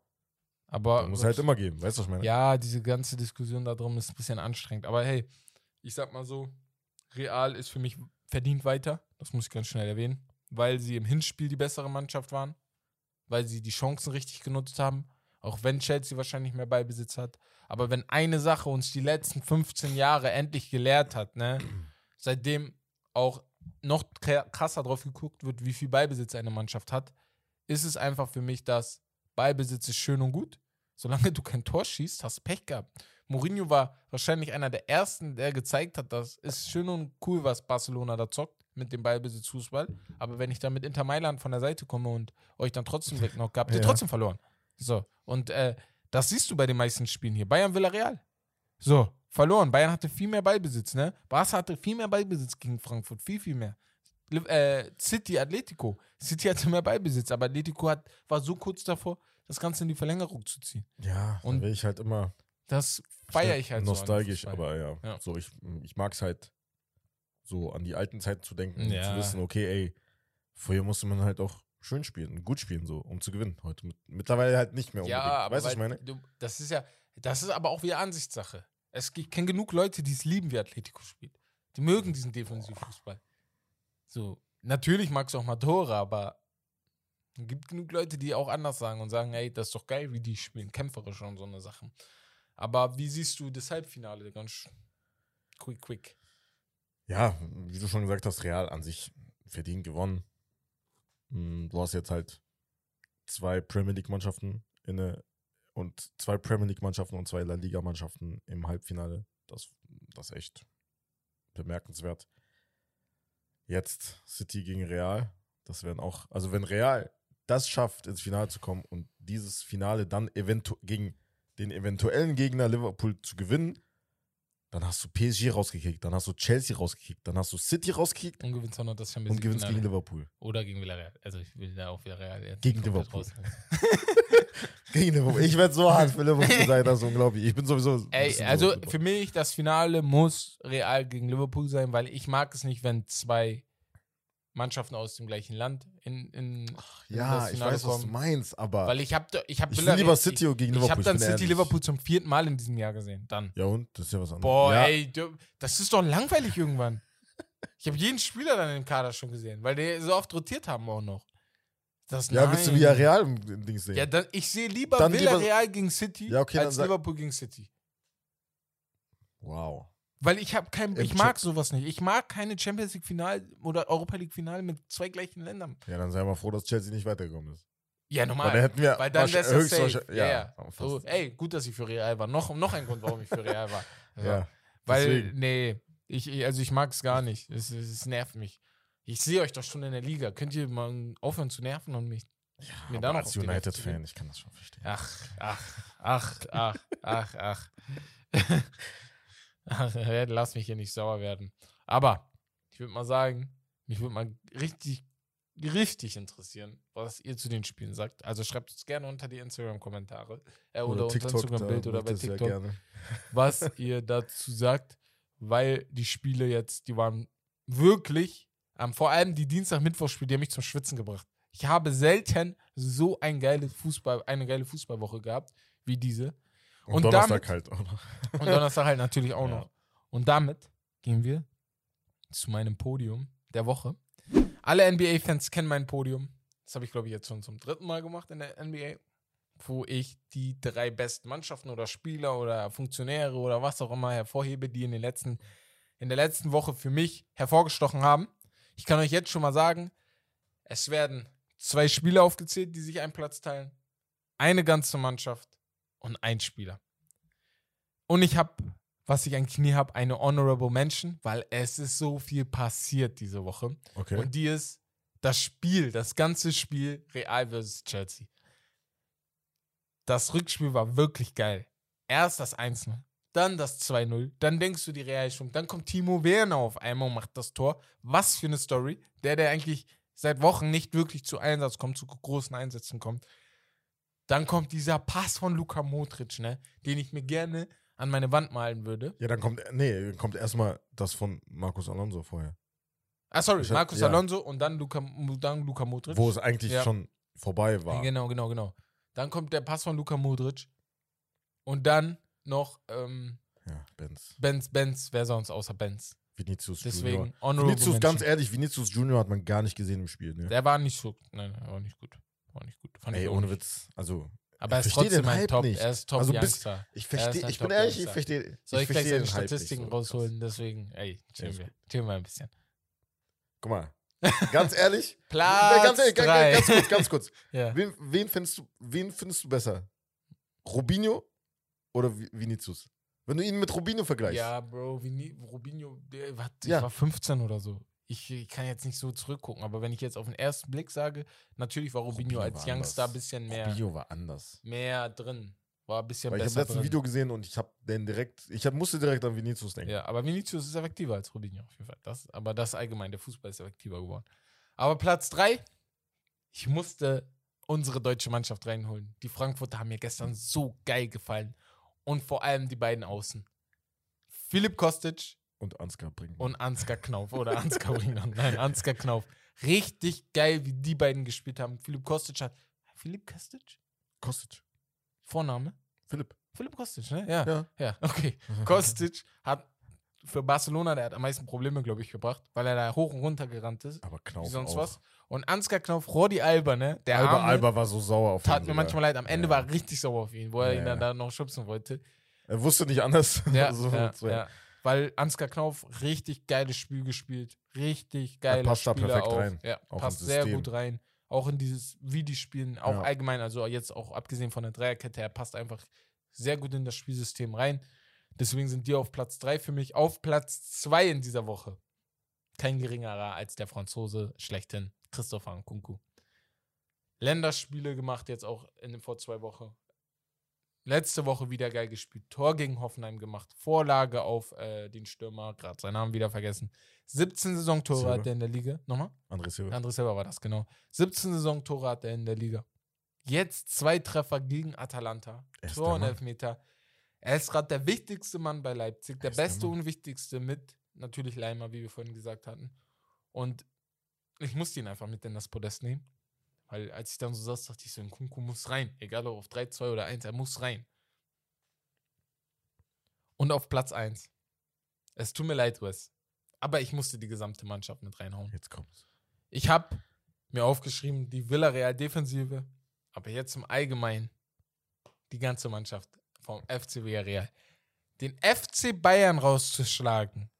Aber muss halt immer geben. Weißt du, was ich meine? Ja, diese ganze Diskussion darum ist ein bisschen anstrengend. Aber hey, ich sag mal so, Real ist für mich verdient weiter. Das muss ich ganz schnell erwähnen. Weil sie im Hinspiel die bessere Mannschaft waren. Weil sie die Chancen richtig genutzt haben. Auch wenn Chelsea wahrscheinlich mehr Ballbesitz hat. Aber wenn eine Sache uns die letzten 15 Jahre endlich gelehrt hat, ne, seitdem auch noch kra- krasser drauf geguckt wird, wie viel Ballbesitz eine Mannschaft hat, ist es einfach für mich, dass Ballbesitz ist schön und gut. Solange du kein Tor schießt, hast du Pech gehabt. Mourinho war wahrscheinlich einer der ersten, der gezeigt hat, dass es schön und cool, was Barcelona da zockt mit dem Ballbesitz Fußball. Aber wenn ich dann mit Inter Mailand von der Seite komme und euch dann trotzdem wegnockt, habt ihr Ja. trotzdem verloren. So. Und äh, das siehst du bei den meisten Spielen hier. Bayern Villarreal. So, verloren. Bayern hatte viel mehr Ballbesitz, ne? Barca hatte viel mehr Ballbesitz gegen Frankfurt. Viel, viel mehr. Äh, City, Atletico. City hatte mehr Ballbesitz, aber Atletico hat, war so kurz davor, das Ganze in die Verlängerung zu ziehen. Ja, Und will ich halt immer Das feiere ich halt nostalgisch, so. aber ja, Ja. so ich, ich mag es halt so an die alten Zeiten zu denken Ja. zu wissen, okay, ey, früher musste man halt auch schön spielen, gut spielen, so, um zu gewinnen. Heute mit, mittlerweile halt nicht mehr unbedingt. Ja, aber weißt du, ich meine? Du, das ist ja, das ist aber auch wieder Ansichtssache. Es gibt- ich kenne genug Leute, die es lieben, wie Atletico spielt. Die mögen diesen Defensivfußball. So, natürlich magst du auch mal Tore, aber es gibt genug Leute, die auch anders sagen und sagen, ey, das ist doch geil, wie die spielen, kämpferisch und so eine Sachen. Aber wie siehst du das Halbfinale? Ganz quick, quick. Ja, wie du schon gesagt hast, Real an sich verdient gewonnen. Hm, Du hast jetzt halt zwei Premier League-Mannschaften inne und zwei Premier League-Mannschaften und zwei La Liga-Mannschaften im Halbfinale. Das, das ist echt bemerkenswert. Jetzt City gegen Real. Das werden auch, also wenn Real das schafft, ins Finale zu kommen und dieses Finale dann eventu gegen den eventuellen Gegner Liverpool zu gewinnen, dann hast du PSG rausgekickt, dann hast du Chelsea rausgekickt, dann hast du City rausgekickt Und gewinnst auch noch das Champions und gewinnst gegen Liverpool. Oder gegen Villarreal. Also ich will da auch Villarreal jetzt Gegen Liverpool. Gegen Liverpool. Ich werde so hart für Liverpool sein, das ist unglaublich. Ich bin sowieso. Ey, also so- für mich, das Finale muss Real gegen Liverpool sein, weil ich mag es nicht, wenn zwei Mannschaften aus dem gleichen Land in, in, in ja, das ich weiß, was du kommen. meinst, aber Weil ich habe ich hab ich will Villarreal- lieber City gegen Ich, Liverpool. ich habe dann City ehrlich. Liverpool zum vierten Mal in diesem Jahr gesehen. Dann. Ja, und? Das ist ja was anderes. Boah, ja. ey, das ist doch langweilig irgendwann. Ich habe jeden Spieler dann im Kader schon gesehen, weil die so oft rotiert haben auch noch. Das, Ja, willst du nein. wie Real im Ding sehen? Ja, dann, ich sehe lieber Dann lieber- Villarreal gegen City Ja, okay, als Liverpool gegen City. wow. Weil ich habe kein, ich mag sowas nicht. Ich mag keine Champions League Final oder Europa League Final mit zwei gleichen Ländern. Ja, dann sei mal froh, dass Chelsea nicht weitergekommen ist. Ja, Weil dann normal. hätten wir Weil dann wahrsch- wär's ja Ja, Ja. So, ey, gut, dass ich für Real war. Noch, noch ein Grund, warum ich für Real war. Also, ja. Weil, deswegen. nee, ich, also ich mag es gar nicht. Es, es, es nervt mich. Ich sehe euch doch schon in der Liga. Könnt ihr mal aufhören zu nerven und mich. Ja, mir aber da noch als United-Fan, ich kann das schon verstehen. Ach, ach, ach, ach, ach, ach. lass mich hier nicht sauer werden. Aber ich würde mal sagen, mich würde mal richtig, richtig interessieren, was ihr zu den Spielen sagt. Also schreibt es gerne unter die Instagram-Kommentare äh, oder, unter Instagram-Bild oder bei TikTok, was ihr dazu sagt, weil die Spiele jetzt, die waren wirklich, ähm, vor allem die Dienstag-Mittwoch-Spiele, die haben mich zum Schwitzen gebracht. Ich habe selten so ein geile Fußball, eine geile Fußballwoche gehabt wie diese. Und, Und Donnerstag damit- halt auch noch. Und Donnerstag halt natürlich auch Ja. noch. Und damit gehen wir zu meinem Podium der Woche. Alle NBA-Fans kennen mein Podium. Das habe ich, glaube ich, jetzt schon zum dritten Mal gemacht in der NBA. Wo ich die drei besten Mannschaften oder Spieler oder Funktionäre oder was auch immer hervorhebe, die in, den letzten, in der letzten Woche für mich hervorgestochen haben. Ich kann euch jetzt schon mal sagen, es werden zwei Spieler aufgezählt, die sich einen Platz teilen. Eine ganze Mannschaft und ein Spieler. Und ich habe, was ich eigentlich nie habe, eine Honorable Mention, weil es ist so viel passiert diese Woche. Okay. Und die ist das Spiel, das ganze Spiel Real versus Chelsea. Das Rückspiel war wirklich geil. Erst das 1-0, dann das 2-0, dann denkst du die Real schon, dann kommt Timo Werner auf einmal und macht das Tor. Was für eine Story. Der, der eigentlich seit Wochen nicht wirklich zu Einsatz kommt, zu großen Einsätzen kommt. Dann kommt dieser Pass von Luka Modric, ne, den ich mir gerne an meine Wand malen würde. ja, dann kommt, nee, kommt erstmal das von Marcus Alonso vorher. Ah, sorry, Ich hab- Marcus ja. Alonso und dann Luka, dann Luka Modric. Wo es eigentlich Ja. schon vorbei war. Genau, genau, genau. Dann kommt der Pass von Luka Modric. Und dann noch ähm, Ja, Benz. Benz, Benz, wer sonst außer Benz. Vinicius Deswegen Junior. Vinicius, ganz ehrlich, Vinicius Junior hat man gar nicht gesehen im Spiel. Ne? Der war nicht so, nein, er war nicht gut. War nicht gut. Fand Ey, ich ohne. Witz. Also, Aber er ich ist trotzdem den ein Hype Top, nicht. er ist Top Also bis- ich Er verstehe, ich bin ehrlich, ich verstehe. Soll ich, gleich verstehe seine Statistiken so rausholen? Deswegen, ey, chillen ist wir. Chillen wir ein bisschen. Guck mal. Ganz ehrlich. Platz ganz, ehrlich ganz, drei. ganz kurz, ganz kurz. Ja. Wen, wen, findest du, wen findest du besser? Robinho oder Vi- Vinicius? Wenn du ihn mit Robinho vergleichst. Ja, Bro, Vini, Robinho, der ich Ja. war 15 oder so. Ich, ich kann jetzt nicht so zurückgucken, aber wenn ich jetzt auf den ersten Blick sage, natürlich war Robinho, Robinho als war Youngster ein bisschen mehr, Robinho war anders. mehr drin. War ein bisschen Weil ich habe besser ein drin. Video gesehen und ich habe den direkt, ich hab, musste direkt an Vinicius denken. Ja, aber Vinicius ist effektiver als Robinho auf jeden Fall. Das, aber das allgemein, der Fußball ist effektiver geworden. Aber Platz 3, ich musste unsere deutsche Mannschaft reinholen. Die Frankfurter haben mir gestern so geil gefallen. Und vor allem die beiden Außen. Philipp Kostic Und Ansgar bringen. und Ansgar Knauf. Oder Ansgar Bringmann. Nein, Ansgar Knauf. Richtig geil, wie die beiden gespielt haben. Philipp Kostic hat. Philipp Kostic? Kostic. Vorname? Philipp. Philipp Kostic, ne? Ja. Ja. Ja, okay. Kostic hat für Barcelona, der hat am meisten Probleme, glaube ich, gebracht, weil er da hoch und runter gerannt ist. Aber Knauf Wie sonst auch. was. Und Ansgar Knauf, Rodi Alba, ne? Der Alba, Arme, Alba war so sauer auf tat ihn mir sogar. manchmal leid. Am Ende Ja. war er richtig sauer auf ihn, wo er Ja, ihn dann da noch schubsen wollte. Er wusste nicht anders. Ja, so ja, werden. ja. Weil Ansgar Knauf richtig geiles Spiel gespielt. Richtig geiler passt da Spieler perfekt auch. rein. Ja, Auch passt sehr gut rein. Auch in dieses, wie die spielen, auch Ja. allgemein, also jetzt auch abgesehen von der Dreierkette, er passt einfach sehr gut in das Spielsystem rein. Deswegen sind die auf Platz 3 für mich. Auf Platz 2 in dieser Woche. Kein geringerer als der Franzose schlechthin, Christopher Nkunku. Länderspiele gemacht, jetzt auch in den vor zwei Wochen. Letzte Woche wieder geil gespielt. Tor gegen Hoffenheim gemacht. Vorlage auf äh, den Stürmer, gerade seinen Namen wieder vergessen. 17 Saisontore hat er in der Liga. Nochmal? André Silva. André Silva war das, genau. 17 Saisontore hat er in der Liga. Jetzt zwei Treffer gegen Atalanta. Er ist Tor und. Elfmeter. Er ist gerade der wichtigste Mann bei Leipzig. Der der beste und wichtigste mit natürlich Leimer, wie wir vorhin gesagt hatten. Und ich musste ihn einfach mit in das Podest nehmen. Weil als ich dann so saß, dachte ich so, Kunku muss rein. Egal ob auf 3, 2 oder 1, er muss rein. Und auf Platz 1. Es tut mir leid, Wes. Aber ich musste die gesamte Mannschaft mit reinhauen. Jetzt kommt's. Ich habe mir aufgeschrieben, die Villarreal-Defensive, aber jetzt im Allgemeinen die ganze Mannschaft vom FC Villarreal. Den FC Bayern rauszuschlagen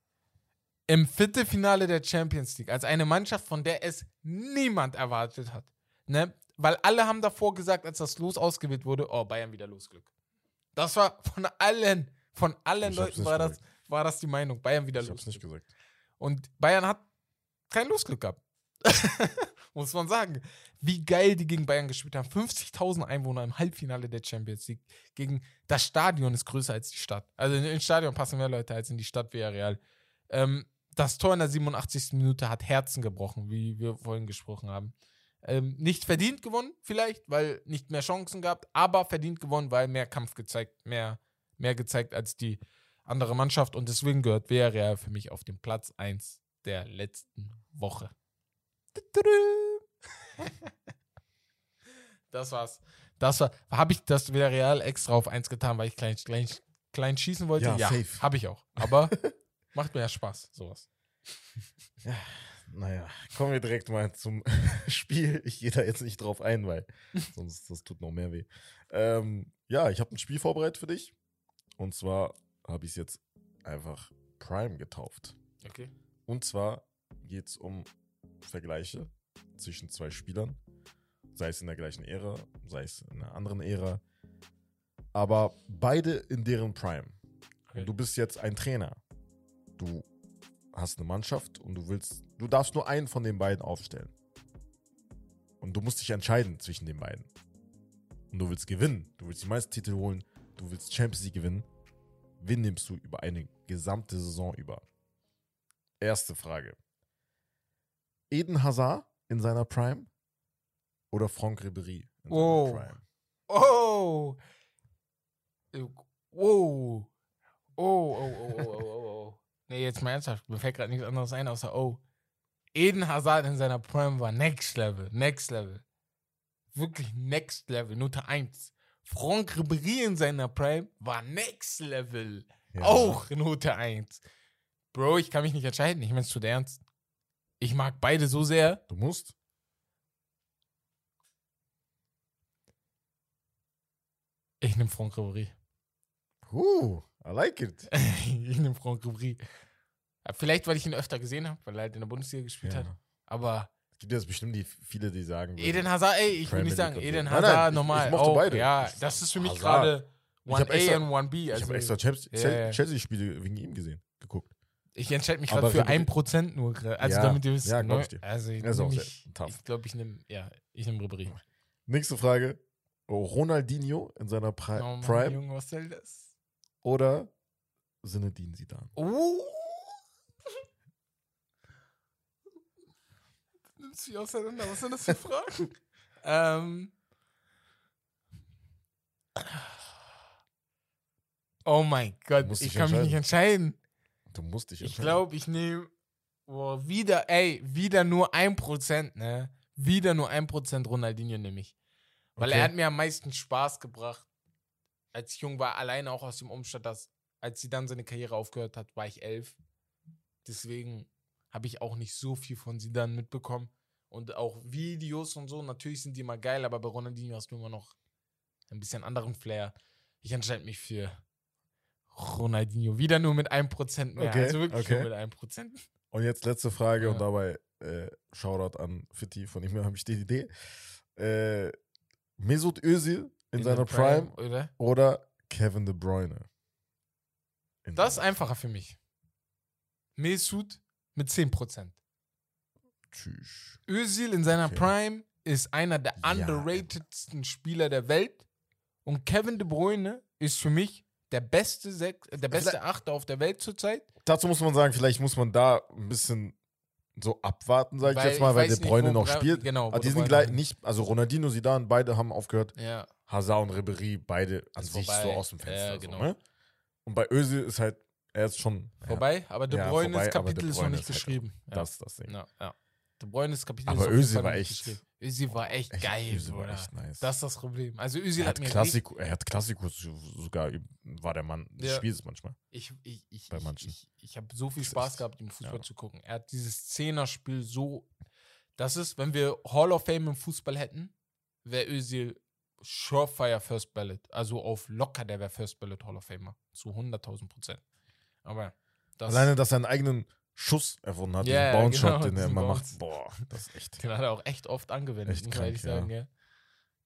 im Viertelfinale der Champions League, als eine Mannschaft, von der es niemand erwartet hat. Ne? Weil alle haben davor gesagt, als das Los ausgewählt wurde, oh, Bayern wieder Losglück. Das war von allen, von allen Ich hab's Leuten war das, war das die Meinung, Bayern wieder Ich hab's Losglück. nicht gesagt. Und Bayern hat kein Losglück gehabt. Muss man sagen. Wie geil die gegen Bayern gespielt haben. 50.000 Einwohner im Halbfinale der Champions League. Gegen das Stadion ist größer als die Stadt. Also in- ins Stadion passen mehr Leute als in die Stadt Villarreal. Ähm, das Tor in der 87. Minute hat Herzen gebrochen, wie wir vorhin gesprochen haben. Ähm, nicht verdient gewonnen, vielleicht, weil nicht mehr Chancen gab, aber verdient gewonnen, weil mehr Kampf gezeigt, mehr, mehr gezeigt als die andere Mannschaft und deswegen gehört Villarreal für mich auf den Platz 1 der letzten Woche. Das war's. Das war, habe ich das Villarreal extra auf 1 getan, weil ich klein, klein, klein schießen wollte? Ja, safe. habe ich auch. Aber macht mir ja Spaß, sowas. Naja, kommen wir direkt mal zum Spiel. Ich gehe da jetzt nicht drauf ein, weil sonst das tut noch mehr weh. Ähm, ja, ich habe ein Spiel vorbereitet für dich. Und zwar habe ich es jetzt einfach Prime getauft. Okay. Und zwar geht es um Vergleiche zwischen zwei Spielern. Sei es in der gleichen Ära, sei es in einer anderen Ära. Aber beide in deren Prime. okay. Du bist jetzt ein Trainer. Du hast eine Mannschaft und du willst, du darfst nur einen von den beiden aufstellen. Und du musst dich entscheiden zwischen den beiden. Und du willst gewinnen. Du willst die meisten Titel holen. Du willst Champions League gewinnen. Wen nimmst du über eine gesamte Saison über? Erste Frage. Eden Hazard in seiner Prime oder Franck Ribéry in Oh. seiner Prime? Oh! Oh! Oh, oh, oh, oh, oh, oh, oh. Nee, jetzt mal ernsthaft. Mir fällt gerade nichts anderes ein, außer oh. Eden Hazard in seiner Prime war Next Level. Next Level. Wirklich Next Level. Note 1. Franck Ribéry in seiner Prime war Next Level. Ja. Auch Note 1. Bro, ich kann mich nicht entscheiden. Ich mein's zu ernst. Ich mag beide so sehr. Du musst. Ich nehme Franck Ribéry. Uh, I like it. ich nehme Franck Ribéry. Ja, Vielleicht, weil ich ihn öfter gesehen habe, weil er halt in der Bundesliga gespielt hat. Aber Es gibt jetzt bestimmt die, viele, die sagen. Eden Hazard, ey, ich will Premier nicht sagen, Eden. Nein, Hazard nein, ich- normal. ich mochte auch, beide. Ja, Ich- das ist für mich gerade Ich hab 1A extra- und 1B. ich Also habe extra Ja, ja. Chelsea-Spiele wegen ihm gesehen, geguckt. ich entscheide mich gerade für Ribéry- 1% nur. Also Ja, damit ihr wisst. ja, glaub ne? ich dir. Also ich sehr ich, ich glaube, ich nehme, ja, ich nehme Ribéry. Nächste Frage. Oh, Ronaldinho in seiner Pri Oh Mann, Prime Junge, was soll das? oder Zinedine Zidane? Oh! Du auseinander? Was sind das für Fragen? ähm, Oh mein Gott, ich kann mich nicht entscheiden. Du musst dich Ich entscheiden. glaube, ich nehme oh, wieder, ey, wieder nur 1%, ne? Wieder nur 1% Ronaldinho nehme ich. Weil Okay. er hat mir am meisten Spaß gebracht, als ich jung war, alleine auch aus dem Umstand, dass, als sie dann seine Karriere aufgehört hat, war ich elf. Deswegen habe ich auch nicht so viel von sie dann mitbekommen. Und auch Videos und so, natürlich sind die immer geil, aber bei Ronaldinho hast du immer noch ein bisschen anderen Flair. Ich entscheide mich für Ronaldinho. Wieder nur mit 1% mehr. Okay, also wirklich okay. nur mit 1%. Und jetzt letzte Frage Ja. und dabei äh, Shoutout an Fitti, von ihm habe ich die Idee. Äh, Mesut Özil in, seiner der Prime, Oder? oder Kevin De Bruyne? In Das ist einfacher für mich. Mesut mit 10%. Tschüss. Özil in seiner Okay. Prime ist einer der Ja, underratedsten Spieler der Welt. Und Kevin De Bruyne ist für mich der beste, Sech der beste Achter auf der Welt zurzeit. Dazu muss man sagen, vielleicht muss man da ein bisschen so abwarten, sage ich jetzt mal, ich weil De nicht, Bruyne wo noch spielt. genau, Aber die sind Bruyne gleich nicht, also Ronaldinho, Zidane, beide haben aufgehört. Ja. Hazard und Ribéry, beide an Ist sich vorbei. so aus dem Fenster. Ja, so, genau. ne? Und bei Özil ist halt, er ist schon ja, Vorbei, aber De Ja, Bruynes vorbei, De Kapitel ist noch Bruyne nicht ist halt geschrieben. Ja. das, das Ding. Ja, ja. De Kapitel Aber ist auf jeden Özil war echt-. Özil war echt, Echt, geil, Özil war echt nice. Das ist das Problem. Also Özil er hat hat, mir Klassik, er hat Klassikus sogar, war der Mann des Ja. Spiels manchmal. Ich, ich, ich, Bei ich, manchen. ich, ich habe so viel Spaß gehabt, ihm Fußball ja. zu gucken. Er hat dieses Zehner-Spiel so. Das ist, wenn wir Hall of Fame im Fußball hätten, wäre Özil Surefire First Ballot. Also auf locker, der wäre First Ballot Hall of Famer. Zu 100.000 Prozent. Aber das Alleine, dass er einen eigenen Schuss erfunden hat, Ja, diesen Bounce-Shot, genau, den er immer Bounce. macht. Boah, das ist echt. den hat er auch echt oft angewendet, Echt muss man ehrlich ja. sagen, ja.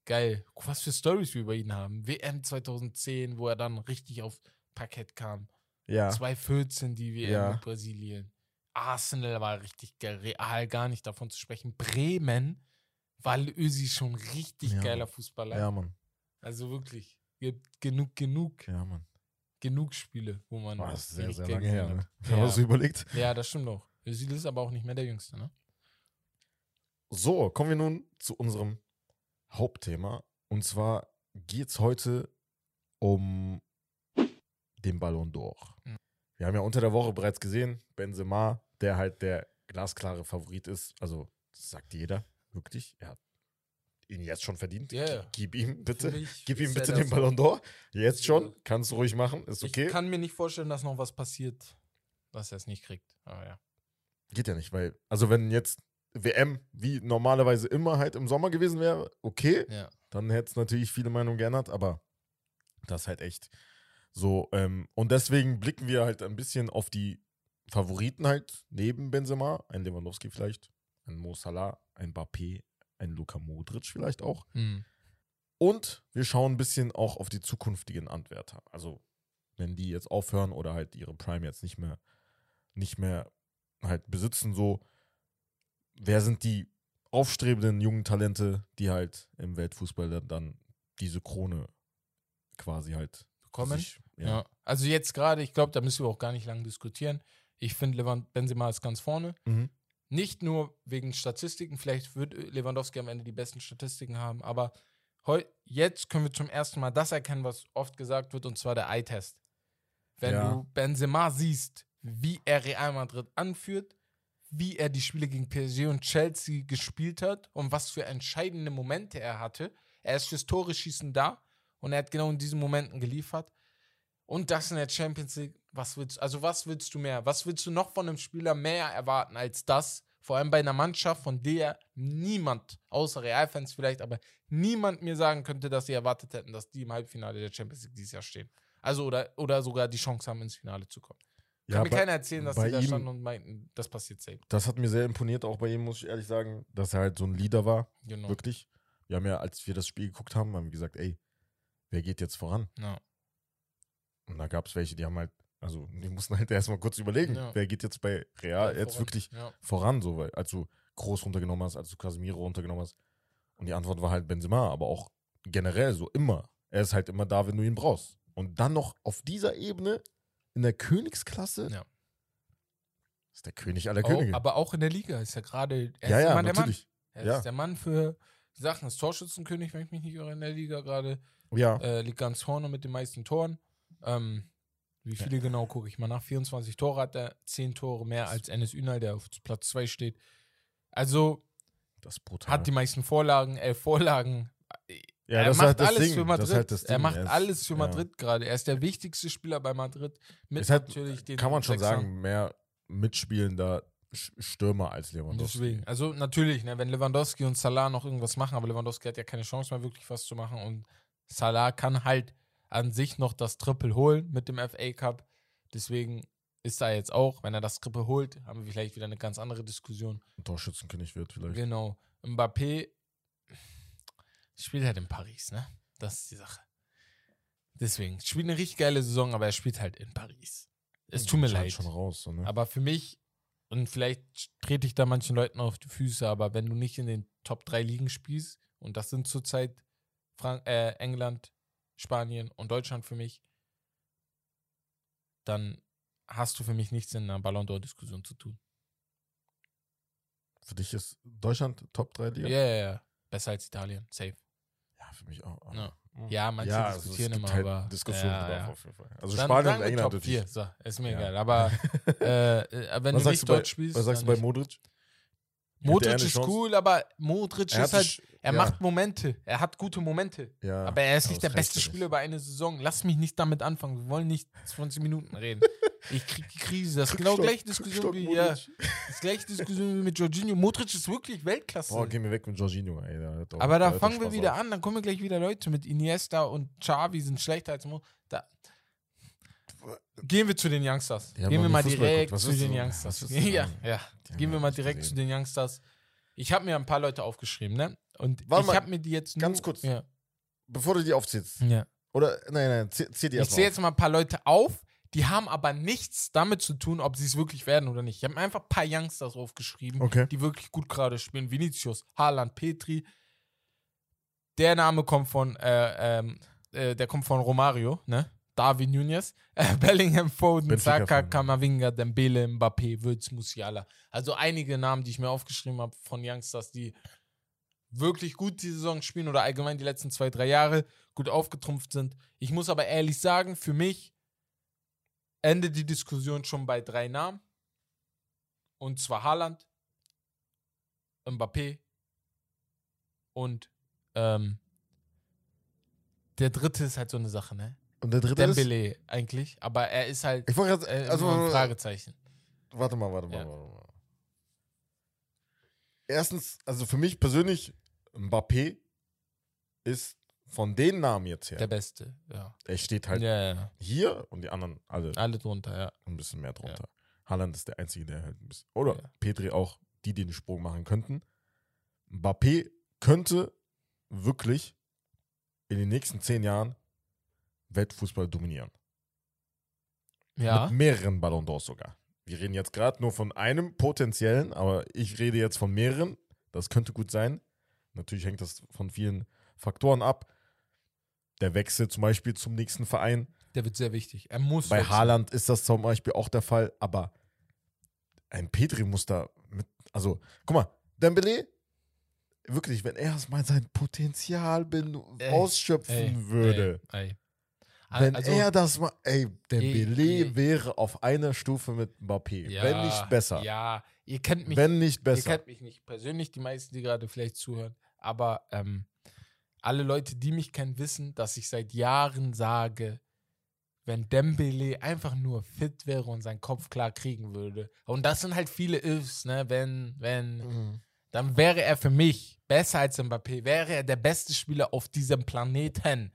Geil. Was für Stories wir über ihn haben. WM 2010, wo er dann richtig auf Parkett kam. Ja. 2014 die WM Ja. mit Brasilien. Arsenal war richtig geil. Real gar nicht davon zu sprechen. Bremen war Ösi schon richtig Ja, geiler. Fußballer. Ja, Mann. Also wirklich. Gibt genug, genug, Ja, Mann. Genug Spiele, wo man. Boah, das ist sehr, sehr lange her. Ne? Wenn man das überlegt. ja, das stimmt auch. Özil ist aber auch nicht mehr der Jüngste, ne? So, kommen wir nun zu unserem Hauptthema. Und zwar geht es heute um den Ballon d'Or. Mhm. Wir haben ja unter der Woche bereits gesehen, Benzema, der halt der glasklare Favorit ist. Also, das sagt jeder, wirklich. Er hat ihn jetzt schon verdient. Ja. Gib ihm bitte. Gib ihm bitte den Ballon d'Or. Jetzt schon. Kannst du ruhig machen. Ist okay. Ich kann mir nicht vorstellen, dass noch was passiert, was er es nicht kriegt. Aber ja. Geht ja nicht, weil, also wenn jetzt WM wie normalerweise immer halt im Sommer gewesen wäre, okay, Ja. dann hätte es natürlich viele Meinungen geändert, aber das ist halt echt so. Ähm, und deswegen blicken wir halt ein bisschen auf die Favoriten halt neben Benzema, ein Lewandowski vielleicht, ein Mo Salah, ein Mbappé, ein Luka Modric vielleicht auch. Mhm. Und wir schauen ein bisschen auch auf die zukünftigen Anwärter. Also, wenn die jetzt aufhören oder halt ihre Prime jetzt nicht mehr, nicht mehr halt besitzen, so, wer sind die aufstrebenden jungen Talente, die halt im Weltfußball dann, diese Krone quasi halt Bekommen? sich- Ja. ja. Also jetzt gerade, ich glaube, da müssen wir auch gar nicht lange diskutieren. Ich finde, Lewand Benzema ist ganz vorne. Mhm. Nicht nur wegen Statistiken, vielleicht wird Lewandowski am Ende die besten Statistiken haben, aber jetzt können wir zum ersten Mal das erkennen, was oft gesagt wird, und zwar der Eye-Test. Wenn Ja. du Benzema siehst, wie er Real Madrid anführt, wie er die Spiele gegen PSG und Chelsea gespielt hat und was für entscheidende Momente er hatte. Er ist fürs Tore schießen da und er hat genau in diesen Momenten geliefert. Und das in der Champions League, was willst also was willst du mehr? Was willst du noch von einem Spieler mehr erwarten als das? Vor allem bei einer Mannschaft, von der niemand, außer Realfans vielleicht, aber niemand mir sagen könnte, dass sie erwartet hätten, dass die im Halbfinale der Champions League dieses Jahr stehen. Also oder, oder sogar die Chance haben, ins Finale zu kommen. Kann Ja, mir bei- keiner erzählen, dass die da ihm- standen und meinten, das passiert safe. Das hat mir sehr imponiert, auch bei ihm, muss ich ehrlich sagen, dass er halt so ein Leader war, Genau. wirklich. Wir haben ja, als wir das Spiel geguckt haben, haben wir gesagt, ey, wer geht jetzt voran? Ja. Und da gab es welche, die haben halt, also die mussten halt erstmal kurz überlegen, Ja. wer geht jetzt bei Real Ja, jetzt voran. wirklich voran, so, weil als du Groß runtergenommen hast, als du Casemiro runtergenommen hast. Und die Antwort war halt Benzema, aber auch generell so immer. Er ist halt immer da, wenn du ihn brauchst. Und dann noch auf dieser Ebene in der Königsklasse Ja. ist der König aller Auch, Könige. aber auch in der Liga ist er gerade. Er ja, ist ja, immer der Mann. natürlich. Er Ja. ist der Mann für Sachen. Ist Torschützenkönig, wenn ich mich nicht irre, in der Liga gerade. Ja. Äh, liegt ganz vorne mit den meisten Toren. Ähm, wie viele genau gucke ich mal nach? 24 Tore hat er, 10 Tore mehr als Enes Ünal, der auf Platz 2 steht. Also hat die meisten Vorlagen, elf Vorlagen. ja, er macht halt alles für Madrid. halt er macht ist- alles für ja. Madrid gerade. Er ist der wichtigste Spieler bei Madrid. Mit halt, natürlich den kann man schon Sechsern. sagen, mehr mitspielender Stürmer als Lewandowski. Deswegen. Also natürlich, ne, wenn Lewandowski und Salah noch irgendwas machen, aber Lewandowski hat ja keine Chance mehr wirklich was zu machen und Salah kann halt an sich noch das Triple holen mit dem FA Cup. Deswegen ist da jetzt auch, wenn er das Triple holt, haben wir vielleicht wieder eine ganz andere Diskussion. Torschützenkönig wird vielleicht. Genau. Mbappé spielt halt in Paris, ne? Das ist die Sache. Deswegen, spielt eine richtig geile Saison, aber er spielt halt in Paris. Es tut mir leid. schon raus. So, ne? Aber für mich, und vielleicht trete ich da manchen Leuten auf die Füße, aber wenn du nicht in den Top 3 Ligen spielst, und das sind zurzeit Frank äh, England, Spanien und Deutschland für mich, dann hast du für mich nichts in einer Ballon d'Or-Diskussion zu tun. Für dich ist Deutschland Top 3 Ja, Liga? ja, ja. Besser als Italien, safe. Ja, für mich auch. Ja. Ja, manche Ja, also diskutieren immer, halt aber. Diskussionsbedarf ja, ja. auf jeden Fall. Also Dann Spanien sagen und England Top 4, so, ist mir Ja. egal. Aber äh, äh, wenn was du sagst nicht du bei, dort spielst. was sagst dann du bei. Modric? Modric ist Chance? cool, aber Modric Er ist halt. Er ja. macht Momente. Er hat gute Momente. Ja, Aber er ist nicht der beste Spieler über eine Saison. Lass mich nicht damit anfangen. Wir wollen nicht 20 Minuten reden. Ich krieg die Krise. Das ist genau gleiche Diskussion wie, ja, Modric. das gleiche Diskussion wie mit Jorginho. Modric ist wirklich Weltklasse. Boah, gehen wir weg mit Jorginho, ey. auch- aber da fangen wir wieder auf. an. Dann kommen wir gleich wieder Leute mit Iniesta und Xavi sind schlechter als Mo. Da. Gehen wir zu den Youngsters. Gehen wir mal Fußball direkt zu den Youngsters. Ja, ja. Gehen wir mal direkt zu den Youngsters. Ich habe mir ein paar Leute aufgeschrieben, ne? Und Warte ich habe mir die jetzt ganz nur, kurz. Ja. Bevor du die aufzählst. ja. Oder, nein, nein, zähl, zähl die Ich erst zähle jetzt mal ein paar Leute auf, die haben aber nichts damit zu tun, ob sie es wirklich werden oder nicht. Ich habe mir einfach ein paar Youngsters aufgeschrieben, Okay. die wirklich gut gerade spielen. Vinicius, Haaland, Petri. Der Name kommt von, äh, ähm, äh, der kommt von Romario, ne? Darwin Nunez, äh, Bellingham, Foden, Saka. Kamavinga, Dembele, Mbappé, Würz, Musiala. Also einige Namen, die ich mir aufgeschrieben habe von Youngsters, die wirklich gut die Saison spielen oder allgemein die letzten zwei, drei Jahre gut aufgetrumpft sind. Ich muss aber ehrlich sagen, für mich endet die Diskussion schon bei drei Namen. Und zwar Haaland, Mbappé und ähm, der dritte ist halt so eine Sache, ne? Und der dritte ist. Dembele eigentlich, aber er ist halt Ich wollte äh. Also, ein Fragezeichen. warte mal, warte mal, Ja. warte mal. Erstens, also für mich persönlich, Mbappé ist von den Namen jetzt her. Der Beste, ja. er steht halt ja, ja. hier und die anderen alle Alle drunter, ja. ein bisschen mehr drunter. Haaland ist der Einzige, der halt ein bisschen. Oder Ja. Petri auch, die den Sprung machen könnten. Mbappé könnte wirklich in den nächsten zehn Jahren Weltfußball dominieren. Ja. Mit mehreren Ballon d'Ors sogar. Wir reden jetzt gerade nur von einem potenziellen, aber ich rede jetzt von mehreren. Das könnte gut sein. Natürlich hängt das von vielen Faktoren ab. Der Wechsel zum Beispiel zum nächsten Verein. Der wird sehr wichtig. Er muss. Bei wechseln. Haaland ist das zum Beispiel auch der Fall, aber ein Petri muss da mit. Also, guck mal, Dembele, wirklich, wenn er mal sein Potenzial Ey, ausschöpfen Ey, würde, ey. Wenn Also, er das mal. Ey, Dembele Ey, ey. wäre auf einer Stufe mit Mbappé. ja, wenn nicht besser. Ja, ihr kennt mich. wenn nicht ihr besser. kennt mich nicht persönlich, die meisten, die gerade vielleicht zuhören. Aber ähm, alle Leute, die mich kennen, wissen, dass ich seit Jahren sage, wenn Dembele einfach nur fit wäre und seinen Kopf klar kriegen würde. Und das sind halt viele Ifs, ne? Wenn, wenn, Mhm. dann wäre er für mich besser als Mbappé, wäre er der beste Spieler auf diesem Planeten.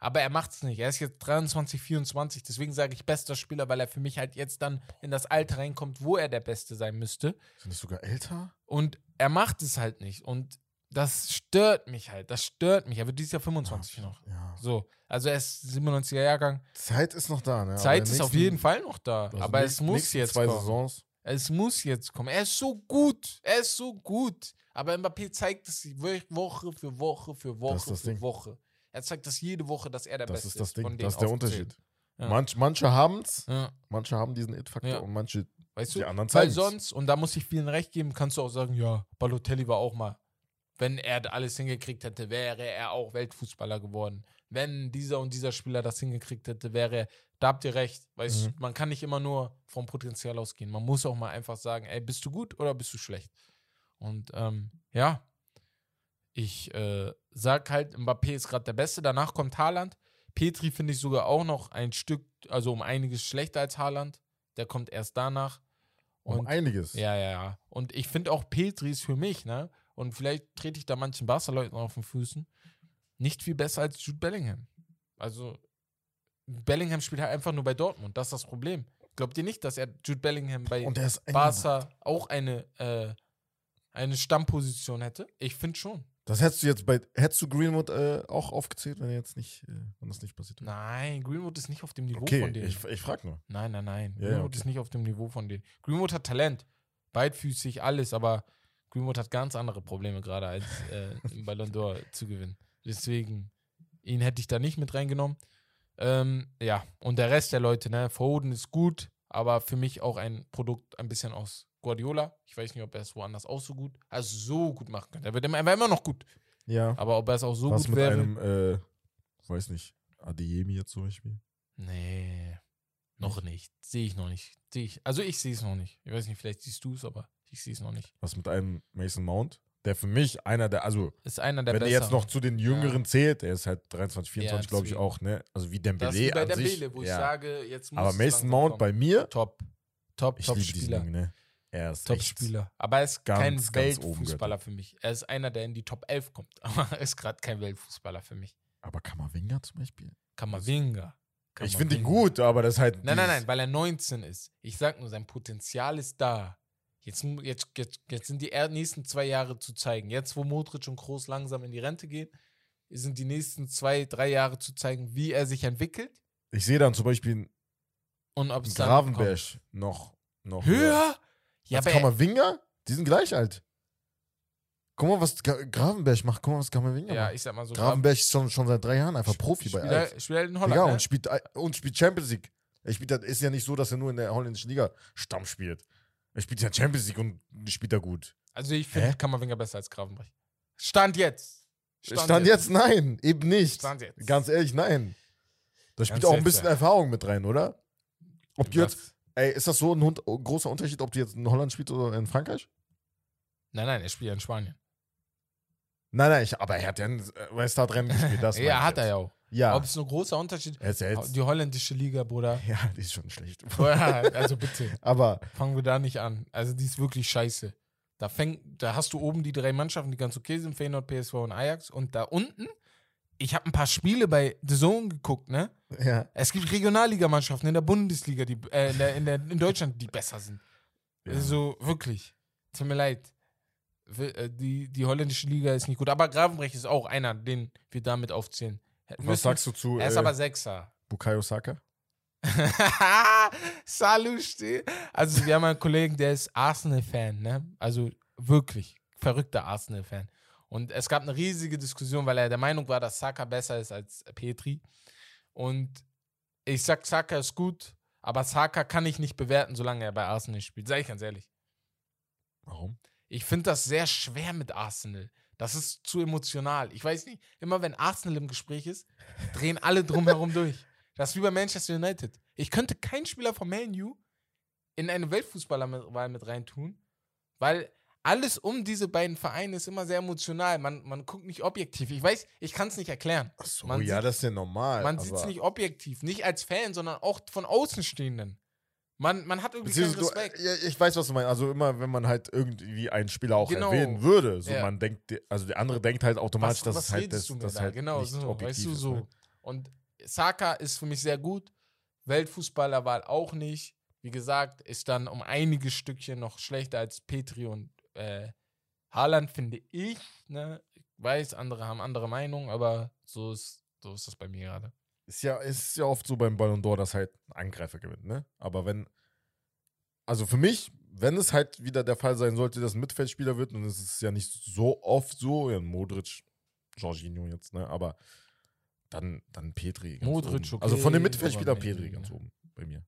Aber er macht es nicht. Er ist jetzt 23, 24, deswegen sage ich bester Spieler, weil er für mich halt jetzt dann in das Alter reinkommt, wo er der Beste sein müsste. Sind das sogar älter? Und er macht es halt nicht. Und das stört mich halt. Das stört mich. Er wird dieses Jahr 25 noch. Ja. So. Also er ist 97er Jahrgang. Zeit ist noch da, ne? Zeit ist auf jeden Fall noch da. also aber es muss jetzt zwei kommen. Saisons. Es muss jetzt kommen. Er ist so gut. Er ist so gut. Aber Mbappé zeigt es Woche für Woche für Woche für. Woche. Er zeigt das jede Woche, dass er der Das Beste ist das von Ding. denen Das ist der. Unterschied. Ja. Manch, manche haben es, Ja. manche haben diesen It-Faktor Ja. und manche Weißt Die du? anderen Weil zeigen's. sonst, und da muss ich vielen recht geben, kannst du auch sagen, ja, Balotelli war auch mal. Wenn er alles hingekriegt hätte, wäre er auch Weltfußballer geworden. wenn dieser und dieser Spieler das hingekriegt hätte, wäre, da habt ihr recht. Weil Mhm. man kann nicht immer nur vom Potenzial ausgehen. Man muss auch mal einfach sagen, ey, bist du gut oder bist du schlecht? Und ähm, ja, ich äh, sag halt, Mbappé ist gerade der Beste. Danach kommt Haaland. Petri finde ich sogar auch noch ein Stück, also um einiges schlechter als Haaland. Der kommt erst danach. Um Und einiges. ja, ja, ja. Und ich finde auch Petri ist für mich, ne? Und vielleicht trete ich da manchen Barca-Leuten auf den Füßen, nicht viel besser als Jude Bellingham. Also, Bellingham spielt halt einfach nur bei Dortmund. Das ist das Problem. Glaubt ihr nicht, dass er Jude Bellingham bei Barca auch eine, äh, eine Stammposition hätte? Ich finde schon. Das hättest du jetzt bei. Hättest du Greenwood äh, auch aufgezählt, wenn er jetzt nicht, äh, wenn das nicht passiert wäre? Nein, Greenwood ist nicht auf dem Niveau Okay, von denen. ich, ich frag nur. Nein, nein, nein. Ja, Greenwood okay. ist nicht auf dem Niveau von denen. Greenwood hat Talent, beidfüßig, alles, aber Greenwood hat ganz andere Probleme gerade als äh, im Ballon d'Or zu gewinnen. Deswegen, ihn hätte ich da nicht mit reingenommen. Ähm, ja, und der Rest der Leute, ne, Foden ist gut, aber für mich auch ein Produkt ein bisschen aus Guardiola. Ich weiß nicht, ob er es woanders auch so gut, also so gut machen könnte. Er wird immer, er war immer noch gut, Ja. aber ob er es auch so Was gut mit wäre. einem, äh, weiß nicht, Adeyemi jetzt zum Beispiel? Nee, noch nicht. Sehe ich noch nicht. Sehe ich. Also ich sehe es noch nicht. Ich weiß nicht, vielleicht siehst du es, aber ich sehe es noch nicht. Was mit einem Mason Mount? Der für mich einer der, also Ist einer der wenn er jetzt noch zu den Jüngeren zählt, der ist halt 23, 24, glaube ich auch, ne? Also wie das Dembele ist wie bei an der sich. Bele, wo ich ja. sage, jetzt muss Aber Mason Mount kommen. bei mir, Top. Top, ich Top Spieler. Jungen, ne? Er ist Top echt- Spieler. Aber er ist ganz, kein ganz Weltfußballer für mich. Er ist einer, der in die Top 11 kommt. Aber er ist gerade kein Weltfußballer für mich. Aber Kamavinga zum Beispiel? Kamavinga. Ich finde ihn gut, aber das ist halt. Nein, nein, nein, weil er 19 ist. Ich sag nur, sein Potenzial ist da. Jetzt, jetzt, jetzt, jetzt sind die nächsten zwei Jahre zu zeigen. Jetzt, wo Modric und Kroos langsam in die Rente gehen, sind die nächsten zwei, drei Jahre zu zeigen, wie er sich entwickelt Ich sehe dann zum Beispiel einen und ob es dann Gravenberg noch, noch kommt. höher. Ja, Als er, Kamavinga? Die sind gleich alt. Guck mal, was Gra- Gravenberg macht. Guck mal, was Kamavinga ja, macht. ich sag mal so. Gravenberg ist schon, schon seit drei Jahren einfach Profi bei spielt Ajax. er, spielt er in Holland. Ja, ne? und spielt, und spielt Champions League. Er spielt, halt- ist ja nicht so, dass er nur in der holländischen Liga Stamm spielt. Er spielt ja Champions League und spielt da gut. Also ich finde Kammerwinger besser als Gravenberg. Stand jetzt. Stand, jetzt. nein, eben nicht. Stand jetzt. Ganz ehrlich, nein. Da spielt Ganz auch ein jetzt, bisschen. Erfahrung mit rein, oder? Ob du jetzt, ey, ist das so ein, Hund, ein großer Unterschied, ob du jetzt in Holland spielst oder in Frankreich? Nein, nein, er spielt ja in Spanien. Nein, nein, ich, aber er hat ja ein Westart-Rennen gespielt. Das ja, hat er jetzt. ja auch. Ja. Ob es ein großer Unterschied Er ist Die holländische Liga, Bruder. ja, die ist schon schlecht. also bitte, Aber fangen wir da nicht an. Also die ist wirklich scheiße. Da, fängt, da hast du oben die drei Mannschaften, die ganz okay sind, Feyenoord, PSV und Ajax. Und da unten, ich habe ein paar Spiele bei The Zone geguckt, ne? ja, Es gibt Regionalligamannschaften in der Bundesliga, die, äh, in, der, in, der, in Deutschland, die besser sind. Ja. Also wirklich. Tut mir leid. Äh, Die, die holländische Liga ist nicht gut. Aber Gravenbrecht ist auch einer, den wir damit aufzählen. hätten was müssen. sagst du zu Er ist äh, aber Sechser. Bukayo Saka? Salusti. Also, wir haben einen Kollegen, der ist Arsenal-Fan, ne? Also wirklich verrückter Arsenal-Fan. Und es gab eine riesige Diskussion, weil er der Meinung war, dass Saka besser ist als Petri. Und ich sag, Saka ist gut, aber Saka kann ich nicht bewerten, solange er bei Arsenal spielt. Sag ich ganz ehrlich. Warum? Ich finde das sehr schwer mit Arsenal. Das ist zu emotional. Ich weiß nicht, immer wenn Arsenal im Gespräch ist, drehen alle drumherum durch. Das ist wie bei Manchester United. Ich könnte keinen Spieler von Man U in eine Weltfußballerwahl mit reintun, weil alles um diese beiden Vereine ist immer sehr emotional. Man, man guckt nicht objektiv. Ich weiß, ich kann es nicht erklären. Achso, Man ja, sieht- das ist ja normal. Man sieht es nicht objektiv. Nicht als Fan, sondern auch von Außenstehenden. Man, man hat irgendwie keinen Respekt. Du, ja, ich weiß, was du meinst. Also immer, wenn man halt irgendwie einen Spieler auch Genau. erwähnen würde, so Ja. man denkt, also der andere denkt halt automatisch, dass was es halt, das, du mir das da? halt genau, nicht so, objektiv weißt du, ist. so. Ne? Und Saka ist für mich sehr gut. Weltfußballerwahl auch nicht. Wie gesagt, ist dann um einige Stückchen noch schlechter als Petri und äh, Haaland, finde ich. Ne? Ich weiß, andere haben andere Meinungen, aber so ist, so ist das bei mir gerade. Ist ja, ist ja oft so beim Ballon d'Or, dass halt ein Angreifer gewinnt, ne? Aber wenn, also für mich, wenn es halt wieder der Fall sein sollte, dass ein Mittelfeldspieler wird, und es ist ja nicht so oft so, ja, Modric, Jorginho jetzt, ne? Aber dann, dann Petri. Modric, oben. Also von den okay, Mittelfeldspielern Petri ganz ne. oben bei mir.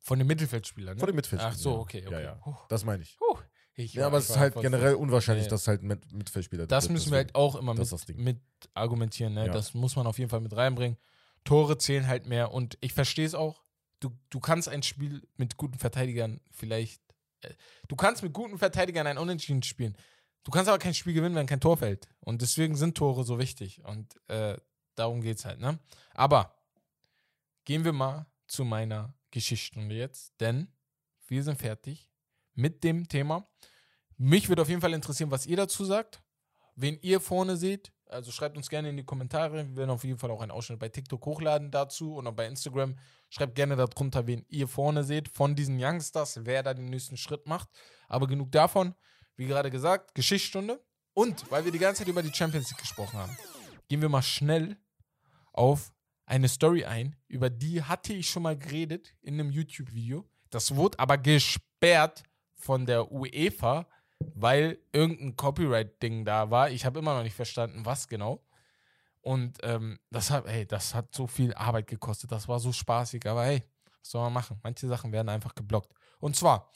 Von den Mittelfeldspielern, ne? Von den Mittelfeldspielern. Ach so, okay, okay. Ja, ja. Das meine ich. Huh. Ich Ja, aber es ist halt generell unwahrscheinlich, Nee. dass halt mit Mitfeldspieler Das müssen wir deswegen. halt auch immer mit, mit argumentieren. Ne? Ja. Das muss man auf jeden Fall mit reinbringen. Tore zählen halt mehr und ich verstehe es auch. Du, du kannst ein Spiel mit guten Verteidigern vielleicht. Äh, du kannst mit guten Verteidigern ein Unentschieden spielen. Du kannst aber kein Spiel gewinnen, wenn kein Tor fällt. Und deswegen sind Tore so wichtig. Und äh, darum geht es halt. Ne? Aber gehen wir mal zu meiner Geschichtsstunde jetzt, denn wir sind fertig mit dem Thema. Mich würde auf jeden Fall interessieren, was ihr dazu sagt. Wen ihr vorne seht, also schreibt uns gerne in die Kommentare. Wir werden auf jeden Fall auch einen Ausschnitt bei TikTok hochladen dazu und auch bei Instagram. Schreibt gerne darunter, wen ihr vorne seht von diesen Youngsters, wer da den nächsten Schritt macht. Aber genug davon. Wie gerade gesagt, Geschichtsstunde. Und weil wir die ganze Zeit über die Champions League gesprochen haben, gehen wir mal schnell auf eine Story ein, über die hatte ich schon mal geredet in einem YouTube-Video. Das wurde aber gesperrt von der UEFA, weil irgendein Copyright-Ding da war. Ich habe immer noch nicht verstanden, was genau. Und ähm, das hat, hey, das hat so viel Arbeit gekostet. Das war so spaßig, aber hey, was soll man machen? Manche Sachen werden einfach geblockt. Und zwar,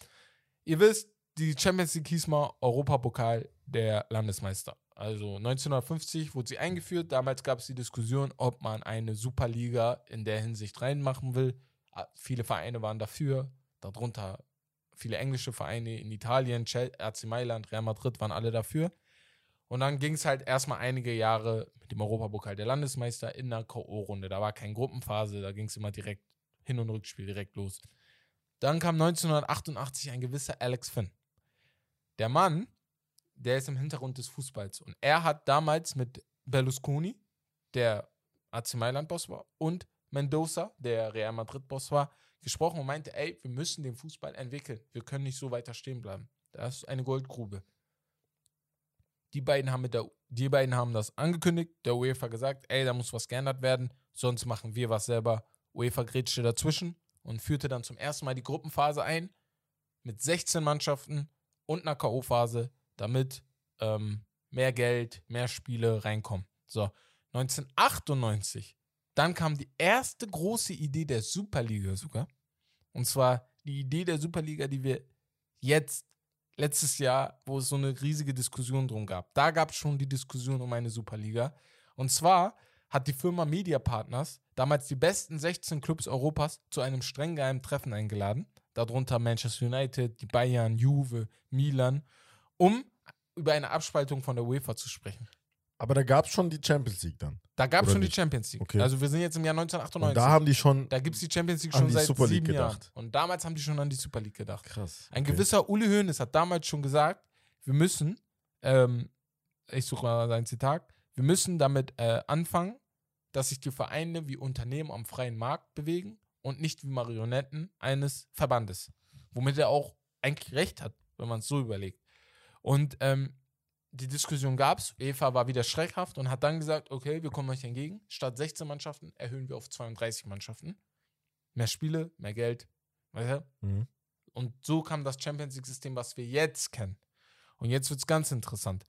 ihr wisst, die Champions League hieß mal Europapokal der Landesmeister. Also 1950 wurde sie eingeführt. Damals gab es die Diskussion, ob man eine Superliga in der Hinsicht reinmachen will. Ah, Viele Vereine waren dafür, darunter viele englische Vereine in Italien, AC Mailand, Real Madrid waren alle dafür. Und dann ging es halt erstmal einige Jahre mit dem Europapokal der Landesmeister in der K.O.-Runde. Da war keine Gruppenphase, da ging es immer direkt Hin- und Rückspiel direkt los. Dann kam 1988 ein gewisser Alex Finn. Der Mann, der ist im Hintergrund des Fußballs. Und er hat damals mit Berlusconi, der AC Mailand-Boss war, und Mendoza, der Real Madrid-Boss war, gesprochen und meinte, ey, wir müssen den Fußball entwickeln. Wir können nicht so weiter stehen bleiben. Das ist eine Goldgrube. Die beiden haben, mit der, die beiden haben das angekündigt, der UEFA gesagt, ey, da muss was geändert werden, sonst machen wir was selber. UEFA grätschte dazwischen und führte dann zum ersten Mal die Gruppenphase ein mit 16 Mannschaften und einer K.O.-Phase, damit ähm, mehr Geld, mehr Spiele reinkommen. So, 1998, dann kam die erste große Idee der Superliga sogar. Und zwar die Idee der Superliga, die wir jetzt, letztes Jahr, wo es so eine riesige Diskussion drum gab. Da gab es schon die Diskussion um eine Superliga. Und zwar hat die Firma Media Partners damals die besten 16 Clubs Europas zu einem streng geheimen Treffen eingeladen. Darunter Manchester United, die Bayern, Juve, Milan, um über eine Abspaltung von der UEFA zu sprechen. Aber da gab es schon die Champions League dann. Da gab es schon die nicht? Champions League. Okay. Also wir sind jetzt im Jahr Und 1998. da haben die schon. Da gibt es die Champions League schon die seit Super League sieben Jahren. gedacht. Und damals haben die schon an die Super League gedacht. Krass. Ein okay. gewisser Uli Hoeneß hat damals schon gesagt, wir müssen, ähm, ich suche mal sein Zitat, wir müssen damit äh, anfangen, dass sich die Vereine wie Unternehmen am freien Markt bewegen und nicht wie Marionetten eines Verbandes. Womit er auch eigentlich recht hat, wenn man es so überlegt. Und ähm, die Diskussion gab es, Eva war wieder schreckhaft und hat dann gesagt, okay, wir kommen euch entgegen. Statt 16 Mannschaften erhöhen wir auf 32 Mannschaften. Mehr Spiele, mehr Geld. Weißt du? Mhm. Und so kam das Champions League-System, was wir jetzt kennen. Und jetzt wird es ganz interessant.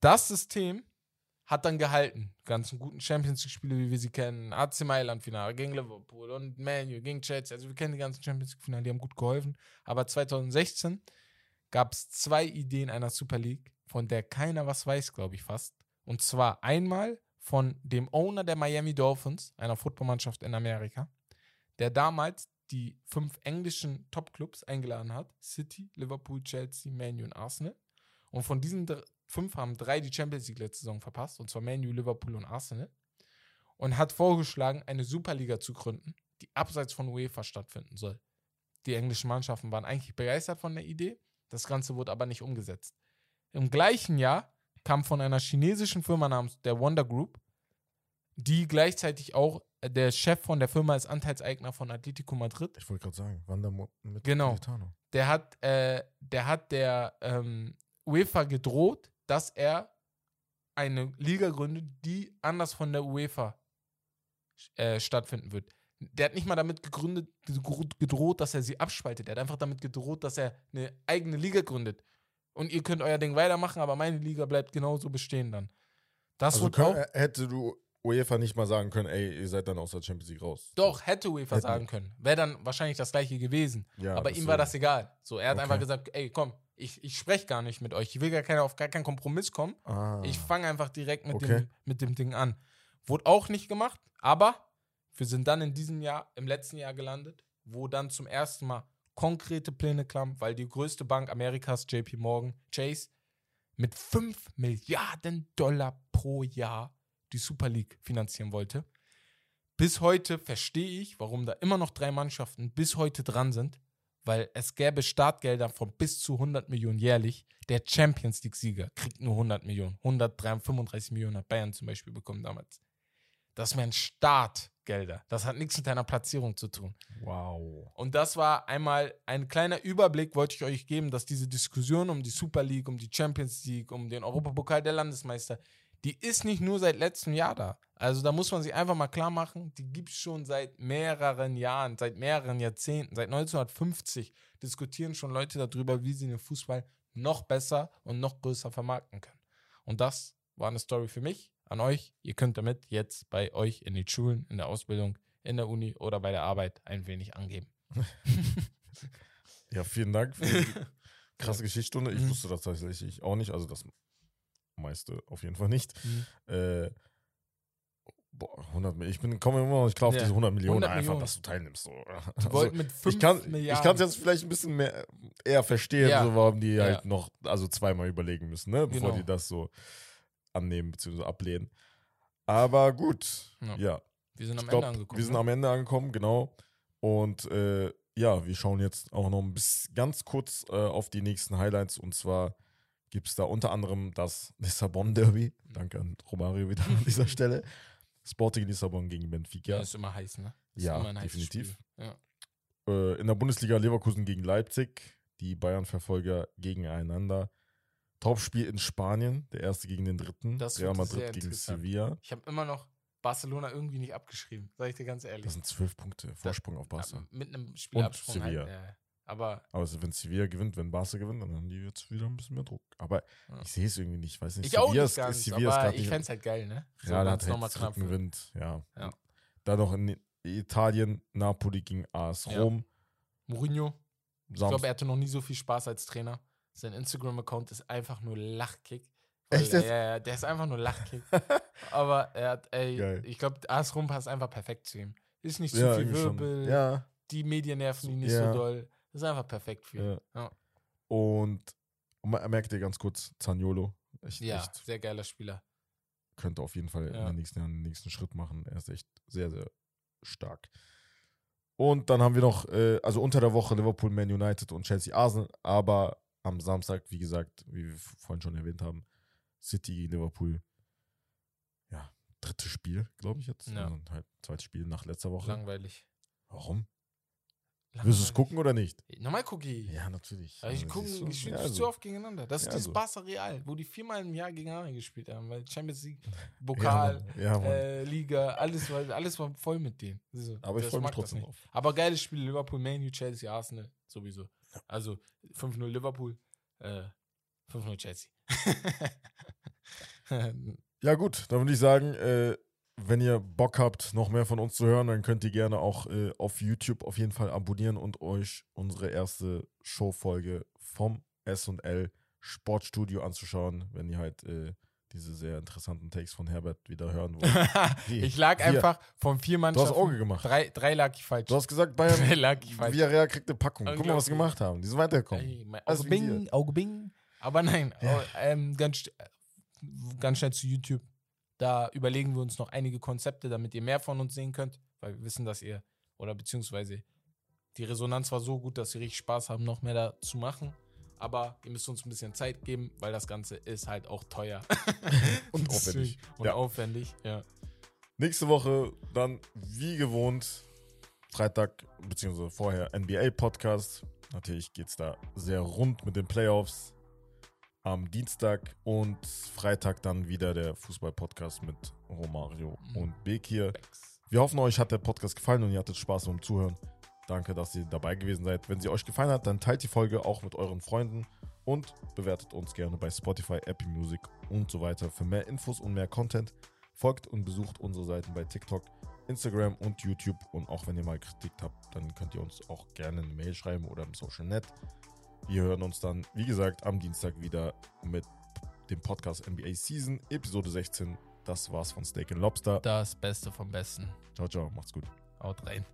Das System hat dann gehalten. Ganzen guten Champions League-Spiele, wie wir sie kennen. AC Mailand-Finale gegen Liverpool und Man U gegen Chelsea. Also wir kennen die ganzen Champions League-Finale, die haben gut geholfen. Aber 2016 gab es zwei Ideen einer Super League, von der keiner was weiß, glaube ich fast. Und zwar einmal von dem Owner der Miami Dolphins, einer Footballmannschaft in Amerika, der damals die fünf englischen Top-Clubs eingeladen hat: City, Liverpool, Chelsea, Man und Arsenal. Und von diesen fünf haben drei die Champions League letzte Saison verpasst, und zwar Man Liverpool und Arsenal. Und hat vorgeschlagen, eine Superliga zu gründen, die abseits von UEFA stattfinden soll. Die englischen Mannschaften waren eigentlich begeistert von der Idee, das Ganze wurde aber nicht umgesetzt. Im gleichen Jahr kam von einer chinesischen Firma namens der Wonder Group, die gleichzeitig auch der Chef von der Firma ist Anteilseigner von Atletico Madrid. Ich wollte gerade sagen, Wander mit Genau. Militano. Der hat, äh, der hat der ähm, UEFA gedroht, dass er eine Liga gründet, die anders von der UEFA äh, stattfinden wird. Der hat nicht mal damit gegründet, gedroht, dass er sie abspaltet. Er hat einfach damit gedroht, dass er eine eigene Liga gründet. Und ihr könnt euer Ding weitermachen, aber meine Liga bleibt genauso bestehen dann. Das Also können, auch. äh, hätte du UEFA nicht mal sagen können, ey, ihr seid dann aus der Champions League raus. Doch, hätte UEFA Hätten. sagen können. Wäre dann wahrscheinlich das gleiche gewesen. Ja, aber ihm war das egal. So, er hat Okay. einfach gesagt, ey, komm, Ich, ich spreche gar nicht mit euch. Ich will gar keine, auf gar keinen Kompromiss kommen. Ah. Ich fange einfach direkt mit, Okay. dem, mit dem Ding an. Wurde auch nicht gemacht, aber wir sind dann in diesem Jahr, im letzten Jahr gelandet, wo dann zum ersten Mal konkrete Pläne kamen, weil die größte Bank Amerikas, JP Morgan, Chase, mit 5 Milliarden Dollar pro Jahr die Super League finanzieren wollte. Bis heute verstehe ich, warum da immer noch drei Mannschaften bis heute dran sind, weil es gäbe Startgelder von bis zu 100 Millionen jährlich. Der Champions League-Sieger kriegt nur 100 Millionen. 135 Millionen hat Bayern zum Beispiel bekommen damals. Das wären Startgelder. Das hat nichts mit deiner Platzierung zu tun. Wow. Und das war einmal ein kleiner Überblick, wollte ich euch geben, dass diese Diskussion um die Super League, um die Champions League, um den Europapokal der Landesmeister, die ist nicht nur seit letztem Jahr da. Also da muss man sich einfach mal klar machen, die gibt es schon seit mehreren Jahren, seit mehreren Jahrzehnten. Seit 1950 diskutieren schon Leute darüber, wie sie den Fußball noch besser und noch größer vermarkten können. Und das war eine Story für mich, an euch. Ihr könnt damit jetzt bei euch in den Schulen, in der Ausbildung, in der Uni oder bei der Arbeit ein wenig angeben. Ja, vielen Dank für die krasse Geschichtsstunde. Ich wusste das tatsächlich auch nicht, also das meiste auf jeden Fall nicht. Mhm. Äh, boah, 100 Millionen. Ich bin, komme immer noch nicht klar auf Ja. diese 100 Millionen 100 einfach, Millionen. dass du teilnimmst. So. Also, wollten mit 5 ich kann es Milliarden. jetzt vielleicht ein bisschen mehr eher verstehen, Ja. so, warum die Ja. halt noch also zweimal überlegen müssen, ne, bevor Genau. die das so annehmen bzw. ablehnen. Aber gut, Ja. ja. wir sind am glaub, Ende angekommen. wir sind ne? am Ende angekommen, genau. Und äh, ja, wir schauen jetzt auch noch ein bisschen ganz kurz äh, auf die nächsten Highlights. Und zwar gibt es da unter anderem das Lissabon Derby. Danke an Romario wieder an dieser Stelle. Sporting Lissabon gegen Benfica. ist immer heiß, ne? Ist Ja, immer ein heißes definitiv. Ja. Äh, in der Bundesliga Leverkusen gegen Leipzig. Die Bayern-Verfolger gegeneinander. Topspiel in Spanien, der erste gegen den dritten. Das Real Madrid gegen. Sevilla. Ich habe immer noch Barcelona irgendwie nicht abgeschrieben, sag ich dir ganz ehrlich. Das sind zwölf Punkte Vorsprung auf Barca. Ja, mit einem Spielabsprung Sevilla. halt. Ja. Aber Aber also wenn Sevilla gewinnt, wenn Barca gewinnt, dann haben die jetzt wieder ein bisschen mehr Druck. Aber Ja. ich sehe es irgendwie nicht. Ich weiß nicht. ich auch Sevilla nicht ist- ganz, Sevilla ist aber grad ich fände es halt geil, ne? Real hat halt knapp. Rückenwind. Ja. Ja. Dann noch in Italien, Napoli gegen AS Ja. Rom. Mourinho, ich Samst- glaube, er hatte noch nie so viel Spaß als Trainer. Sein Instagram-Account ist einfach nur Lachkick. Echt? Ja, ja, der ist einfach nur Lachkick. aber er hat, ey, Geil. ich glaube, AS Rom passt einfach perfekt zu ihm. Ist nicht zu ja, viel. Wirbel, Ja, die Medien nerven ihn nicht so doll. Das ist einfach perfekt für ihn. ja. Und ma- merkt ihr ganz kurz, Zaniolo. Echt, Ja, echt sehr geiler Spieler. könnte auf jeden Fall in den nächsten Jahren den nächsten Schritt machen. Er ist echt sehr, sehr stark. Und dann haben wir noch, äh, also unter der Woche Liverpool, Man United und Chelsea Arsenal, aber am Samstag, wie gesagt, wie wir vorhin schon erwähnt haben, City gegen Liverpool. Ja, drittes Spiel, glaube ich jetzt. Ja. Also halt zweites Spiel nach letzter Woche. Langweilig. Warum? Willst Langweilig. du es gucken oder nicht? Normal gucke ich. Ja, natürlich. Aber ich Also, gucke, siehst du? ich Ja, zu also. oft gegeneinander. Das ist Ja, dieses also. Barca Real, wo die viermal im Jahr gegeneinander gespielt haben, weil Champions League, Pokal. Ja, Mann. äh, Liga, alles war, alles war voll mit denen. So, aber ich das freue mich das trotzdem drauf. Aber geiles Spiel, Liverpool, Man U, Chelsea, Arsenal, sowieso. Also 5-0 Liverpool, äh, 5-0 Chelsea. Ja, gut, dann würde ich sagen, äh, wenn ihr Bock habt, noch mehr von uns zu hören, dann könnt ihr gerne auch äh, auf YouTube auf jeden Fall abonnieren und euch unsere erste Showfolge vom S&L Sportstudio anzuschauen, wenn ihr halt äh, diese sehr interessanten Takes von Herbert wieder hören wollt. Wie? ich lag einfach von vier Du hast Mannschaften. Auge gemacht. Drei, drei lag ich falsch. Du hast gesagt, drei Bayern, lag ich falsch. Villarreal kriegt eine Packung. Guck mal, was sie gemacht haben. Die sind weitergekommen. Ey, Auge bing, Auge bing. Aber nein, Ja. oh, ähm, ganz, ganz schnell zu YouTube. Da überlegen wir uns noch einige Konzepte, damit ihr mehr von uns sehen könnt, weil wir wissen, dass ihr, oder beziehungsweise die Resonanz war so gut, dass wir richtig Spaß haben, noch mehr da zu machen. Aber ihr müsst uns ein bisschen Zeit geben, weil das Ganze ist halt auch teuer. Und aufwendig. Und Ja. aufwendig, ja. Nächste Woche dann wie gewohnt Freitag beziehungsweise vorher NBA-Podcast. Natürlich geht es da sehr rund mit den Playoffs am Dienstag und Freitag dann wieder der Fußball-Podcast mit Romario Mhm. und Bekir. Wir hoffen, euch hat der Podcast gefallen und ihr hattet Spaß beim Zuhören. Danke, dass ihr dabei gewesen seid. Wenn sie euch gefallen hat, dann teilt die Folge auch mit euren Freunden und bewertet uns gerne bei Spotify, Apple Music und so weiter. Für mehr Infos und mehr Content folgt und besucht unsere Seiten bei TikTok, Instagram und YouTube. Und auch wenn ihr mal Kritik habt, dann könnt ihr uns auch gerne eine Mail schreiben oder im Social Net. Wir hören uns dann, wie gesagt, am Dienstag wieder mit dem Podcast NBA Season, Episode 16. Das war's von Steak and Lobster. Das Beste vom Besten. Ciao, ciao, macht's gut. Haut rein.